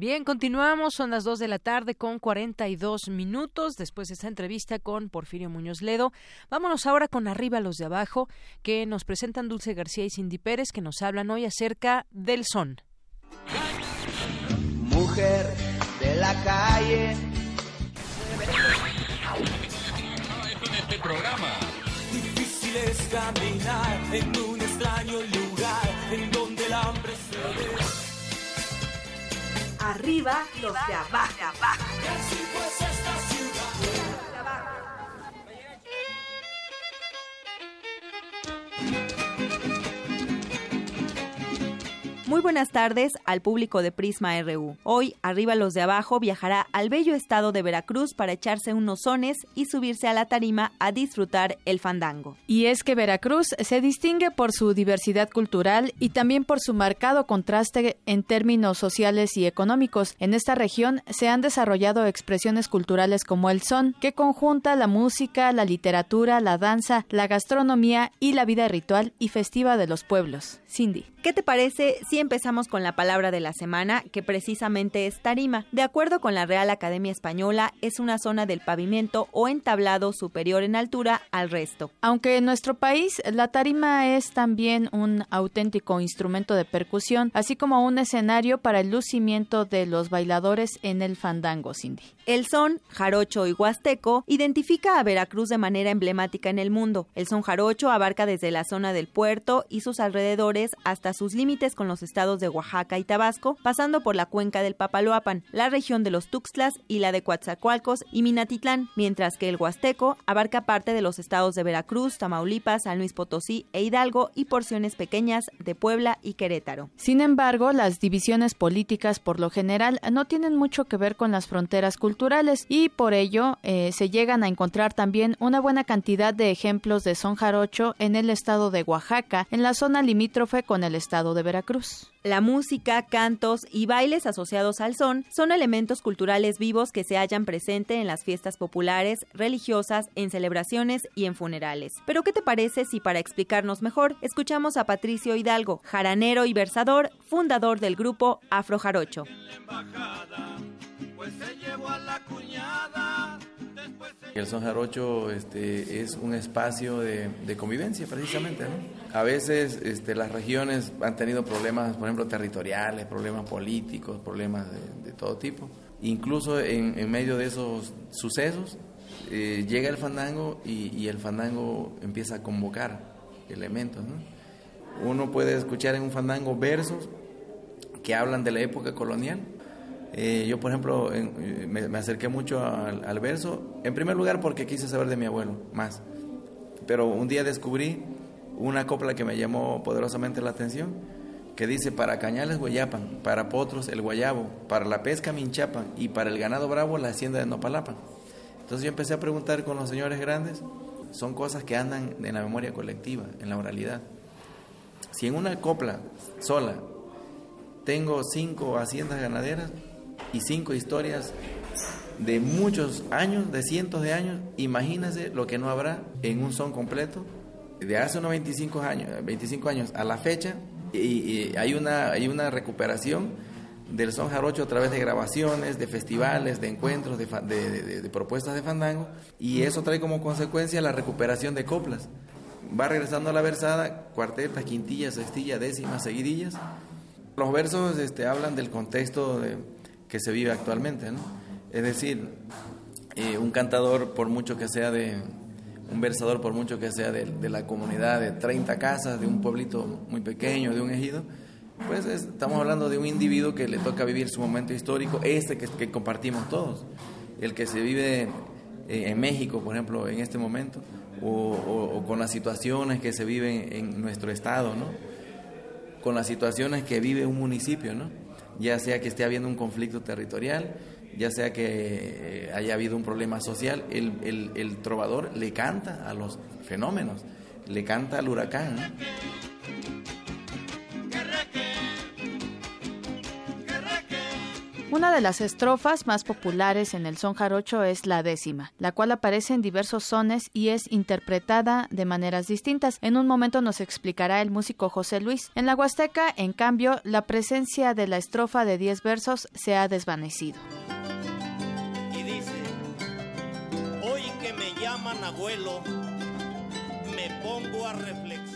Bien, continuamos, son las 2 de la tarde con 42 minutos después de esta entrevista con Porfirio Muñoz Ledo. Vámonos ahora con Arriba los de Abajo, que nos presentan Dulce García y Cindy Pérez, que nos hablan hoy acerca del son. Mujer de la calle. En este programa. Difícil es caminar en un extraño lugar Arriba los de abajo. Muy buenas tardes al público de Prisma RU. Hoy, Arriba los de Abajo viajará al bello estado de Veracruz para echarse unos sones y subirse a la tarima a disfrutar el fandango. Y es que Veracruz se distingue por su diversidad cultural y también por su marcado contraste en términos sociales y económicos. En esta región se han desarrollado expresiones culturales como el son, que conjunta la música, la literatura, la danza, la gastronomía y la vida ritual y festiva de los pueblos. Cindy. ¿Qué te parece si empezamos con la palabra de la semana, que precisamente es tarima? De acuerdo con la Real Academia Española, es una zona del pavimento o entablado superior en altura al resto. Aunque en nuestro país la tarima es también un auténtico instrumento de percusión, así como un escenario para el lucimiento de los bailadores en el fandango, Cindy. El son, jarocho y huasteco, identifica a Veracruz de manera emblemática en el mundo. El son jarocho abarca desde la zona del puerto y sus alrededores hasta sus límites con los Estados de Oaxaca y Tabasco, pasando por la cuenca del Papaloapan, la región de los Tuxtlas y la de Coatzacoalcos y Minatitlán, mientras que el Huasteco abarca parte de los estados de Veracruz, Tamaulipas, San Luis Potosí e Hidalgo y porciones pequeñas de Puebla y Querétaro. Sin embargo, las divisiones políticas por lo general no tienen mucho que ver con las fronteras culturales y por ello eh, se llegan a encontrar también una buena cantidad de ejemplos de son jarocho en el estado de Oaxaca, en la zona limítrofe con el estado de Veracruz. La música, cantos y bailes asociados al son son elementos culturales vivos que se hallan presente en las fiestas populares, religiosas, en celebraciones y en funerales. Pero ¿qué te parece si para explicarnos mejor escuchamos a Patricio Hidalgo, jaranero y versador, fundador del grupo Afro Jarocho? El son jarocho este, es un espacio de, convivencia precisamente. A veces este, las regiones han tenido problemas, por ejemplo, territoriales, problemas políticos, problemas de, todo tipo. Incluso en, medio de esos sucesos eh, llega el fandango y, el fandango empieza a convocar elementos. Uno puede escuchar en un fandango versos que hablan de la época colonial eh, yo, por ejemplo, eh, me, acerqué mucho al, verso, en primer lugar porque quise saber de mi abuelo más, pero un día descubrí una copla que me llamó poderosamente la atención, que dice, para cañales guayapan, para potros el guayabo, para la pesca minchapan y para el ganado bravo la hacienda de Nopalapan. Entonces yo empecé a preguntar con los señores grandes, son cosas que andan en la memoria colectiva, en la oralidad. Si en una copla sola tengo cinco haciendas ganaderas, y cinco historias de muchos años, de cientos de años, imagínense lo que no habrá en un son completo de hace unos 25 años, 25 años a la fecha y, hay, una, hay una recuperación del son jarocho a través de grabaciones, de festivales, de encuentros, de, de, de, propuestas de fandango y eso trae como consecuencia la recuperación de coplas. Va regresando a la versada, cuartetas, quintillas, sextillas, décimas, seguidillas. Los versos este, hablan del contexto de, que se vive actualmente, ¿no? Es decir, eh, un cantador, por mucho que sea de, un versador, por mucho que sea de, la comunidad de 30 casas, de un pueblito muy pequeño, de un ejido, pues estamos hablando de un individuo que le toca vivir su momento histórico, este que, compartimos todos, el que se vive eh, en México, por ejemplo, en este momento, o, o, con las situaciones que se viven en nuestro estado, ¿no? Con las situaciones que vive un municipio, ¿no? Ya sea que esté habiendo un conflicto territorial, ya sea que eh, haya habido un problema social, el, el, trovador le canta a los fenómenos, le canta al huracán. Una de las estrofas más populares en el son jarocho es la décima, la cual aparece en diversos sones y es interpretada de maneras distintas. En un momento nos explicará el músico José Luis. En la Huasteca, en cambio, la presencia de la estrofa de 10 versos se ha desvanecido. Y dice, hoy que me llaman abuelo, me pongo a reflexionar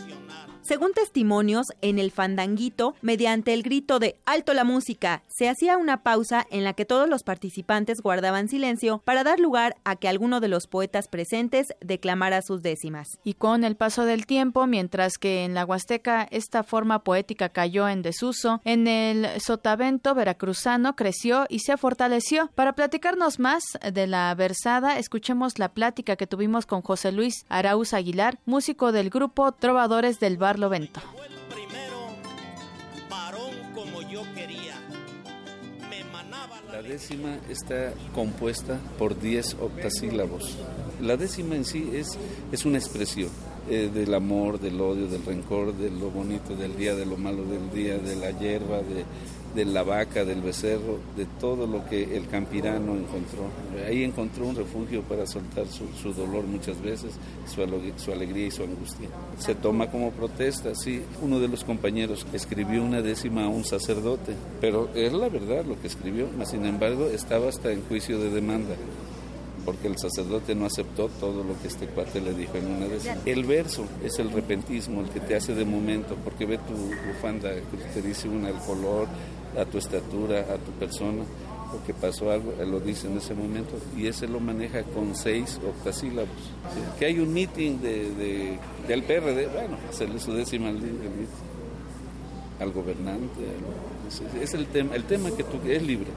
según testimonios, en el fandanguito, mediante el grito de alto la música, se hacía una pausa en la que todos los participantes guardaban silencio para dar lugar a que alguno de los poetas presentes declamara sus décimas. Y con el paso del tiempo, mientras que en la Huasteca esta forma poética cayó en desuso, en el sotavento veracruzano creció y se fortaleció. Para platicarnos más de la versada, escuchemos la plática que tuvimos con José Luis Arauz Aguilar, músico del grupo Trovadores del Bar Vento. La décima está compuesta por 10 octasílabos. La décima en sí es, es una expresión eh, del amor, del odio, del rencor, de lo bonito del día, de lo malo del día, de la hierba, de, de la vaca, del becerro, de todo lo que el campirano encontró. Ahí encontró un refugio para soltar su, dolor muchas veces, su, su, alegría y su angustia. Se toma como protesta, sí. Uno de los compañeros escribió una décima a un sacerdote, pero es la verdad lo que escribió, sin embargo estaba hasta en juicio de demanda porque el sacerdote no aceptó todo lo que este cuate le dijo en una décima. El verso es el repentismo, el que te hace de momento, porque ve tu bufanda, te dice una el color, a tu estatura, a tu persona, o que pasó algo, él lo dice en ese momento, y ese lo maneja con seis octasílabos. Que hay un meeting de, del PRD, bueno, hacerle su décima al al gobernante. Es, el tema, el tema que tú, es libre.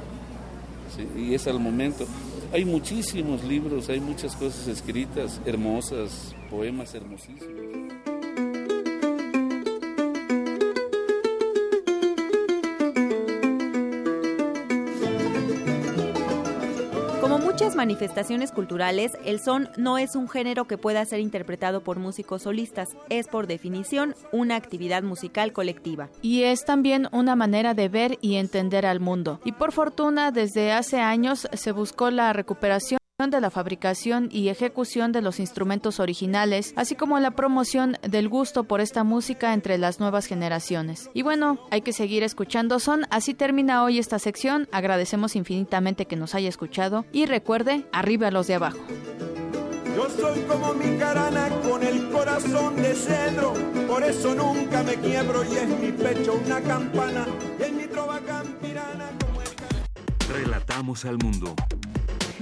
Y es al momento. Hay muchísimos libros, hay muchas cosas escritas, hermosas, poemas hermosísimos. Muchas manifestaciones culturales, el son no es un género que pueda ser interpretado por músicos solistas, es por definición una actividad musical colectiva. Y es también una manera de ver y entender al mundo. Y por fortuna, desde hace años se buscó la recuperación de la fabricación y ejecución de los instrumentos originales, así como la promoción del gusto por esta música entre las nuevas generaciones. Y bueno, hay que seguir escuchando son, así termina hoy esta sección, agradecemos infinitamente que nos haya escuchado y recuerde, arriba los de abajo. Yo soy como mi carana con el corazón de cedro, por eso nunca me quiebro y es mi pecho una campana y en mi trova campirana como el... Relatamos al mundo.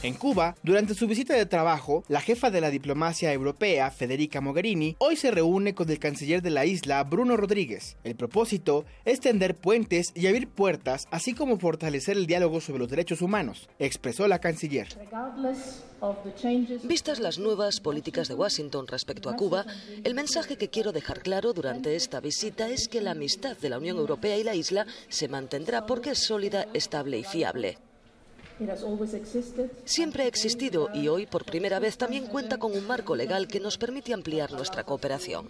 En Cuba, durante su visita de trabajo, la jefa de la diplomacia europea, Federica Mogherini, hoy se reúne con el canciller de la isla, Bruno Rodríguez. El propósito es tender puentes y abrir puertas, así como fortalecer el diálogo sobre los derechos humanos, expresó la canciller. Vistas las nuevas políticas de Washington respecto a Cuba, el mensaje que quiero dejar claro durante esta visita es que la amistad de la Unión Europea y la isla se mantendrá porque es sólida, estable y fiable. Siempre ha existido y hoy por primera vez también cuenta con un marco legal que nos permite ampliar nuestra cooperación.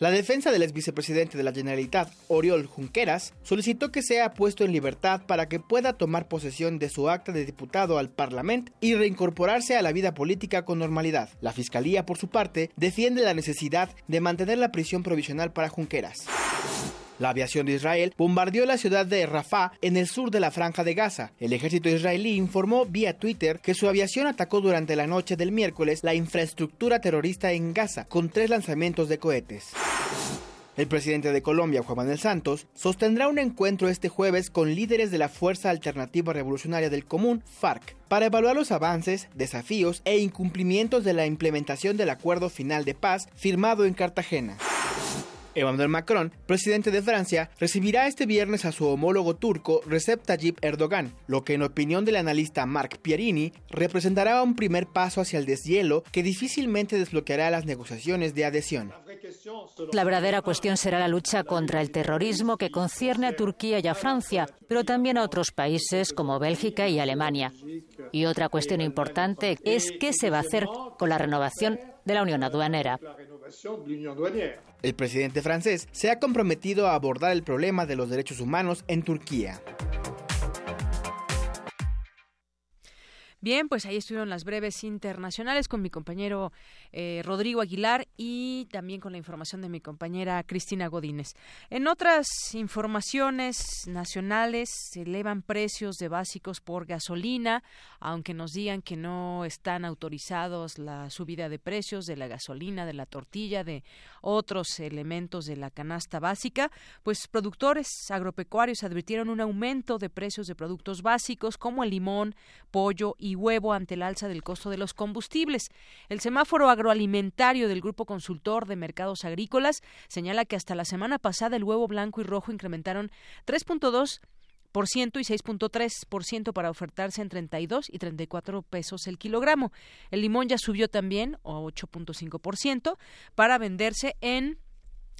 La defensa del ex vicepresidente de la Generalitat, Oriol Junqueras, solicitó que sea puesto en libertad para que pueda tomar posesión de su acta de diputado al Parlamento y reincorporarse a la vida política con normalidad. La Fiscalía, por su parte, defiende la necesidad de mantener la prisión provisional para Junqueras. La aviación de Israel bombardeó la ciudad de Rafah en el sur de la franja de Gaza. El ejército israelí informó vía Twitter que su aviación atacó durante la noche del miércoles la infraestructura terrorista en Gaza con tres lanzamientos de cohetes. El presidente de Colombia, Juan Manuel Santos, sostendrá un encuentro este jueves con líderes de la Fuerza Alternativa Revolucionaria del Común, FARC, para evaluar los avances, desafíos e incumplimientos de la implementación del acuerdo final de paz firmado en Cartagena. Emmanuel Macron, presidente de Francia, recibirá este viernes a su homólogo turco Recep Tayyip Erdogan, lo que en opinión del analista Marc Pierini representará un primer paso hacia el deshielo que difícilmente desbloqueará las negociaciones de adhesión. La verdadera cuestión será la lucha contra el terrorismo que concierne a Turquía y a Francia, pero también a otros países como Bélgica y Alemania. Y otra cuestión importante es qué se va a hacer con la renovación de la Unión Aduanera. El presidente francés se ha comprometido a abordar el problema de los derechos humanos en Turquía. Bien, pues ahí estuvieron las breves internacionales con mi compañero eh, Rodrigo Aguilar y también con la información de mi compañera Cristina Godínez. En otras informaciones nacionales se elevan precios de básicos por gasolina, aunque nos digan que no están autorizados la subida de precios de la gasolina, de la tortilla, de otros elementos de la canasta básica, pues productores agropecuarios advirtieron un aumento de precios de productos básicos como el limón, pollo y huevo ante el alza del costo de los combustibles. El semáforo agroalimentario del Grupo Consultor de Mercados Agrícolas señala que hasta la semana pasada el huevo blanco y rojo incrementaron 3.2 y 6.3% para ofertarse en 32 y 34 pesos el kilogramo. El limón ya subió también, o 8.5%, para venderse en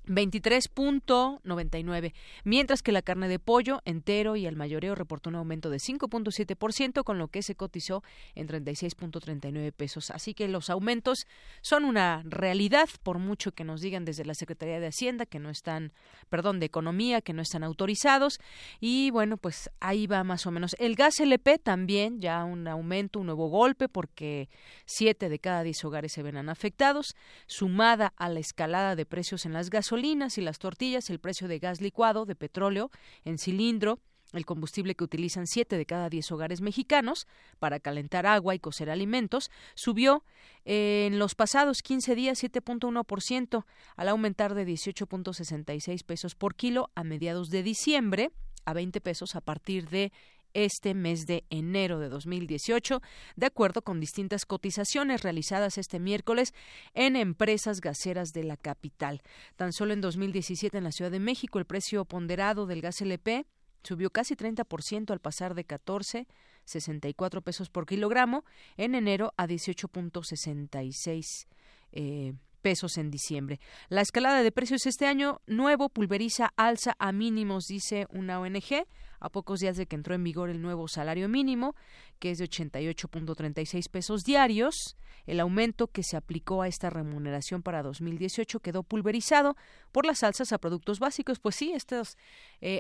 23.99, mientras que la carne de pollo entero y el mayoreo reportó un aumento de 5.7%, con lo que se cotizó en 36.39 pesos. Así que los aumentos son una realidad, por mucho que nos digan desde la Secretaría de Hacienda que no están, perdón, de Economía, que no están autorizados. Y bueno, pues ahí va más o menos. El gas LP también, ya un aumento, un nuevo golpe, porque 7 de cada 10 hogares se ven afectados, sumada a la escalada de precios en las gasolinas y las tortillas, el precio de gas licuado de petróleo en cilindro el combustible que utilizan 7 de cada 10 hogares mexicanos para calentar agua y cocer alimentos, subió en los pasados 15 días 7.1% al aumentar de 18.66 pesos por kilo a mediados de diciembre a 20 pesos a partir de este mes de enero de 2018, de acuerdo con distintas cotizaciones realizadas este miércoles en empresas gaseras de la capital. Tan solo en 2017 en la Ciudad de México el precio ponderado del gas LP subió casi 30% al pasar de 14.64 pesos por kilogramo en enero a 18.66 eh, pesos en diciembre. La escalada de precios este año nuevo pulveriza alza a mínimos, dice una ONG, a pocos días de que entró en vigor el nuevo salario mínimo, que es de 88.36 pesos diarios. El aumento que se aplicó a esta remuneración para 2018 quedó pulverizado por las alzas a productos básicos. Pues sí, este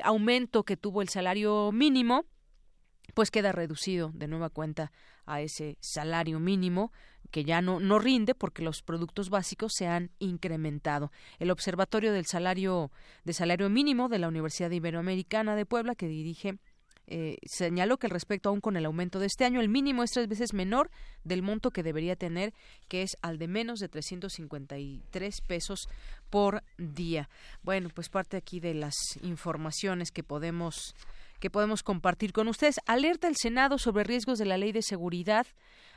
aumento que tuvo el salario mínimo pues queda reducido de nueva cuenta a ese salario mínimo que ya no, no rinde porque los productos básicos se han incrementado. El Observatorio del Salario de Salario Mínimo de la Universidad Iberoamericana de Puebla, que dirige eh, señaló que al respecto, aún con el aumento de este año, el mínimo es tres veces menor del monto que debería tener, que es al de menos de 353 pesos por día. Bueno, pues parte aquí de las informaciones que podemos que podemos compartir con ustedes. Alerta el Senado sobre riesgos de la ley de seguridad,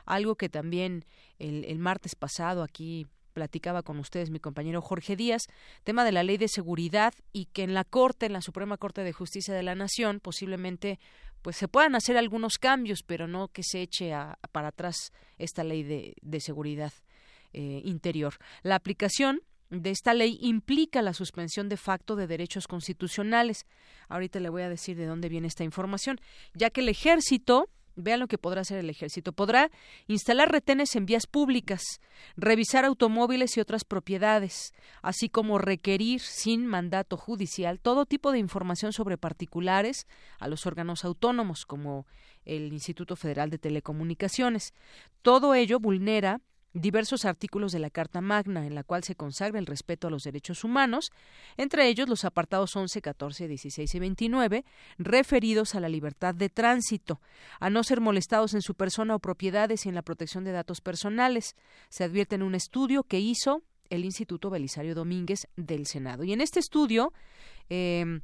algo que también el, el martes pasado aquí platicaba con ustedes mi compañero Jorge Díaz, tema de la ley de seguridad y que en la Corte, en la Suprema Corte de Justicia de la Nación, posiblemente pues se puedan hacer algunos cambios, pero no que se eche para atrás esta ley de, de seguridad eh, interior. La aplicación de esta ley implica la suspensión de facto de derechos constitucionales. Ahorita le voy a decir de dónde viene esta información, ya que el ejército Vean lo que podrá hacer el ejército. Podrá instalar retenes en vías públicas, revisar automóviles y otras propiedades, así como requerir sin mandato judicial todo tipo de información sobre particulares a los órganos autónomos como el Instituto Federal de Telecomunicaciones. Todo ello vulnera diversos artículos de la Carta Magna, en la cual se consagra el respeto a los derechos humanos, entre ellos los apartados 11, 14, 16 y 29, referidos a la libertad de tránsito, a no ser molestados en su persona o propiedades y en la protección de datos personales. Se advierte en un estudio que hizo el Instituto Belisario Domínguez del Senado. Y en este estudio, eh,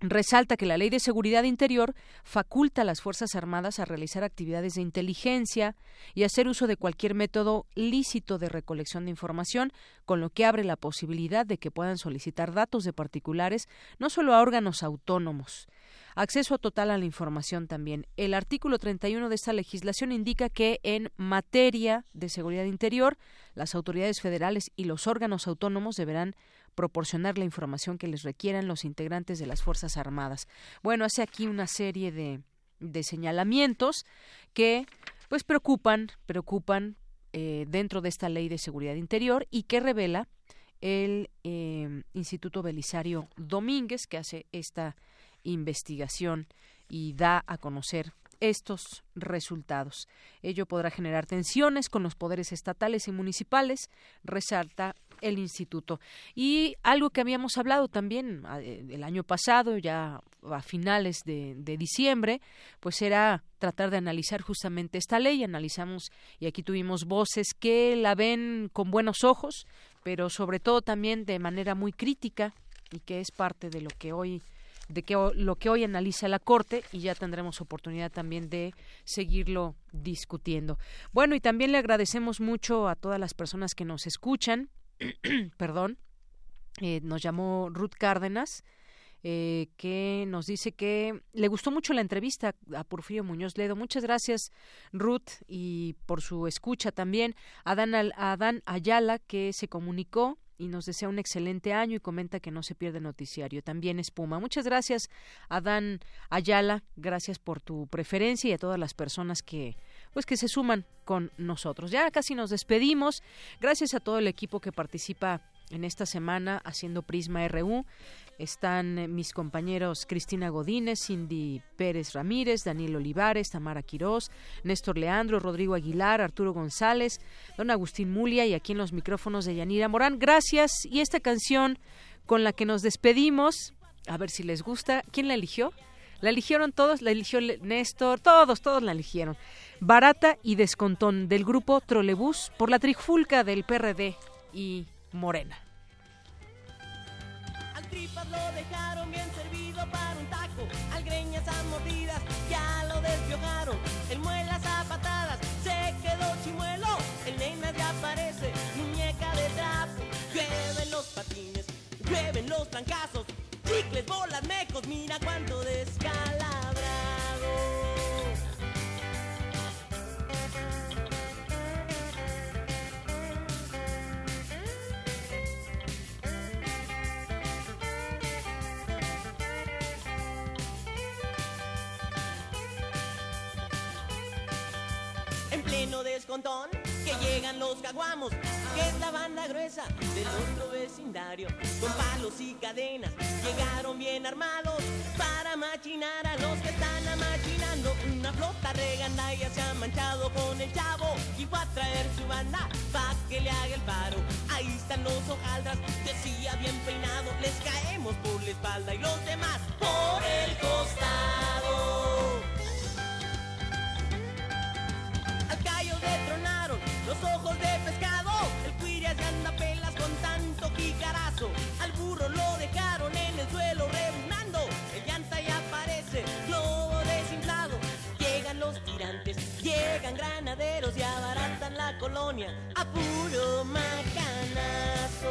resalta que la Ley de Seguridad Interior faculta a las Fuerzas Armadas a realizar actividades de inteligencia y hacer uso de cualquier método lícito de recolección de información, con lo que abre la posibilidad de que puedan solicitar datos de particulares no solo a órganos autónomos, Acceso total a la información también. El artículo 31 de esta legislación indica que en materia de seguridad interior, las autoridades federales y los órganos autónomos deberán proporcionar la información que les requieran los integrantes de las Fuerzas Armadas. Bueno, hace aquí una serie de, de señalamientos que pues preocupan, preocupan eh, dentro de esta ley de seguridad interior y que revela el eh, Instituto Belisario Domínguez que hace esta investigación y da a conocer estos resultados. Ello podrá generar tensiones con los poderes estatales y municipales, resalta el instituto. Y algo que habíamos hablado también eh, el año pasado, ya a finales de, de, diciembre, pues era tratar de analizar justamente esta ley. Analizamos y aquí tuvimos voces que la ven con buenos ojos, pero sobre todo también de manera muy crítica y que es parte de lo que hoy de que lo que hoy analiza la Corte y ya tendremos oportunidad también de seguirlo discutiendo. Bueno, y también le agradecemos mucho a todas las personas que nos escuchan. Perdón. Eh, nos llamó Ruth Cárdenas. Eh, que nos dice que le gustó mucho la entrevista a Porfirio Muñoz Ledo. Muchas gracias, Ruth, y por su escucha también. A Adán Ayala, que se comunicó y nos desea un excelente año y comenta que no se pierde noticiario. También Espuma. Muchas gracias, Adán Ayala. Gracias por tu preferencia y a todas las personas que pues que se suman con nosotros. Ya casi nos despedimos. Gracias a todo el equipo que participa en esta semana haciendo Prisma RU. Están eh, mis compañeros Cristina Godínez, Cindy Pérez Ramírez, Daniel Olivares, Tamara Quirós, Néstor Leandro, Rodrigo Aguilar, Arturo González, don Agustín Mulia y aquí en los micrófonos de Yanira Morán. Gracias. Y esta canción con la que nos despedimos, a ver si les gusta. ¿Quién la eligió? La eligieron todos, la eligió Néstor, todos, todos la eligieron. Barata y Descontón del grupo Trolebús por la trifulca del PRD y Morena. Al tripas lo dejaron bien servido para un taco, al greñas a mordidas ya lo desviojaron, el muelas a patadas se quedó chimuelo, el nena ya aparece, muñeca de trapo, llueven los patines, llueven los trancazos, chicles, bolas, mecos, mira cuánto descalabrado. Que llegan los caguamos, que es la banda gruesa del otro vecindario. Con palos y cadenas, llegaron bien armados para machinar a los que están amachinando. Una flota regandaya se ha manchado con el chavo y va a traer su banda pa' que le haga el paro. Ahí están los hojaldras, decía bien peinado, les caemos por la espalda y los demás por el costado. Al callo detronaron los ojos de pescado. El cuiria se anda pelas con tanto jicarazo. Al burro lo dejaron en el suelo rebuznando. El llanta ya aparece, globo desinflado. Llegan los tirantes, llegan granaderos y abaratan la colonia a puro macanazo.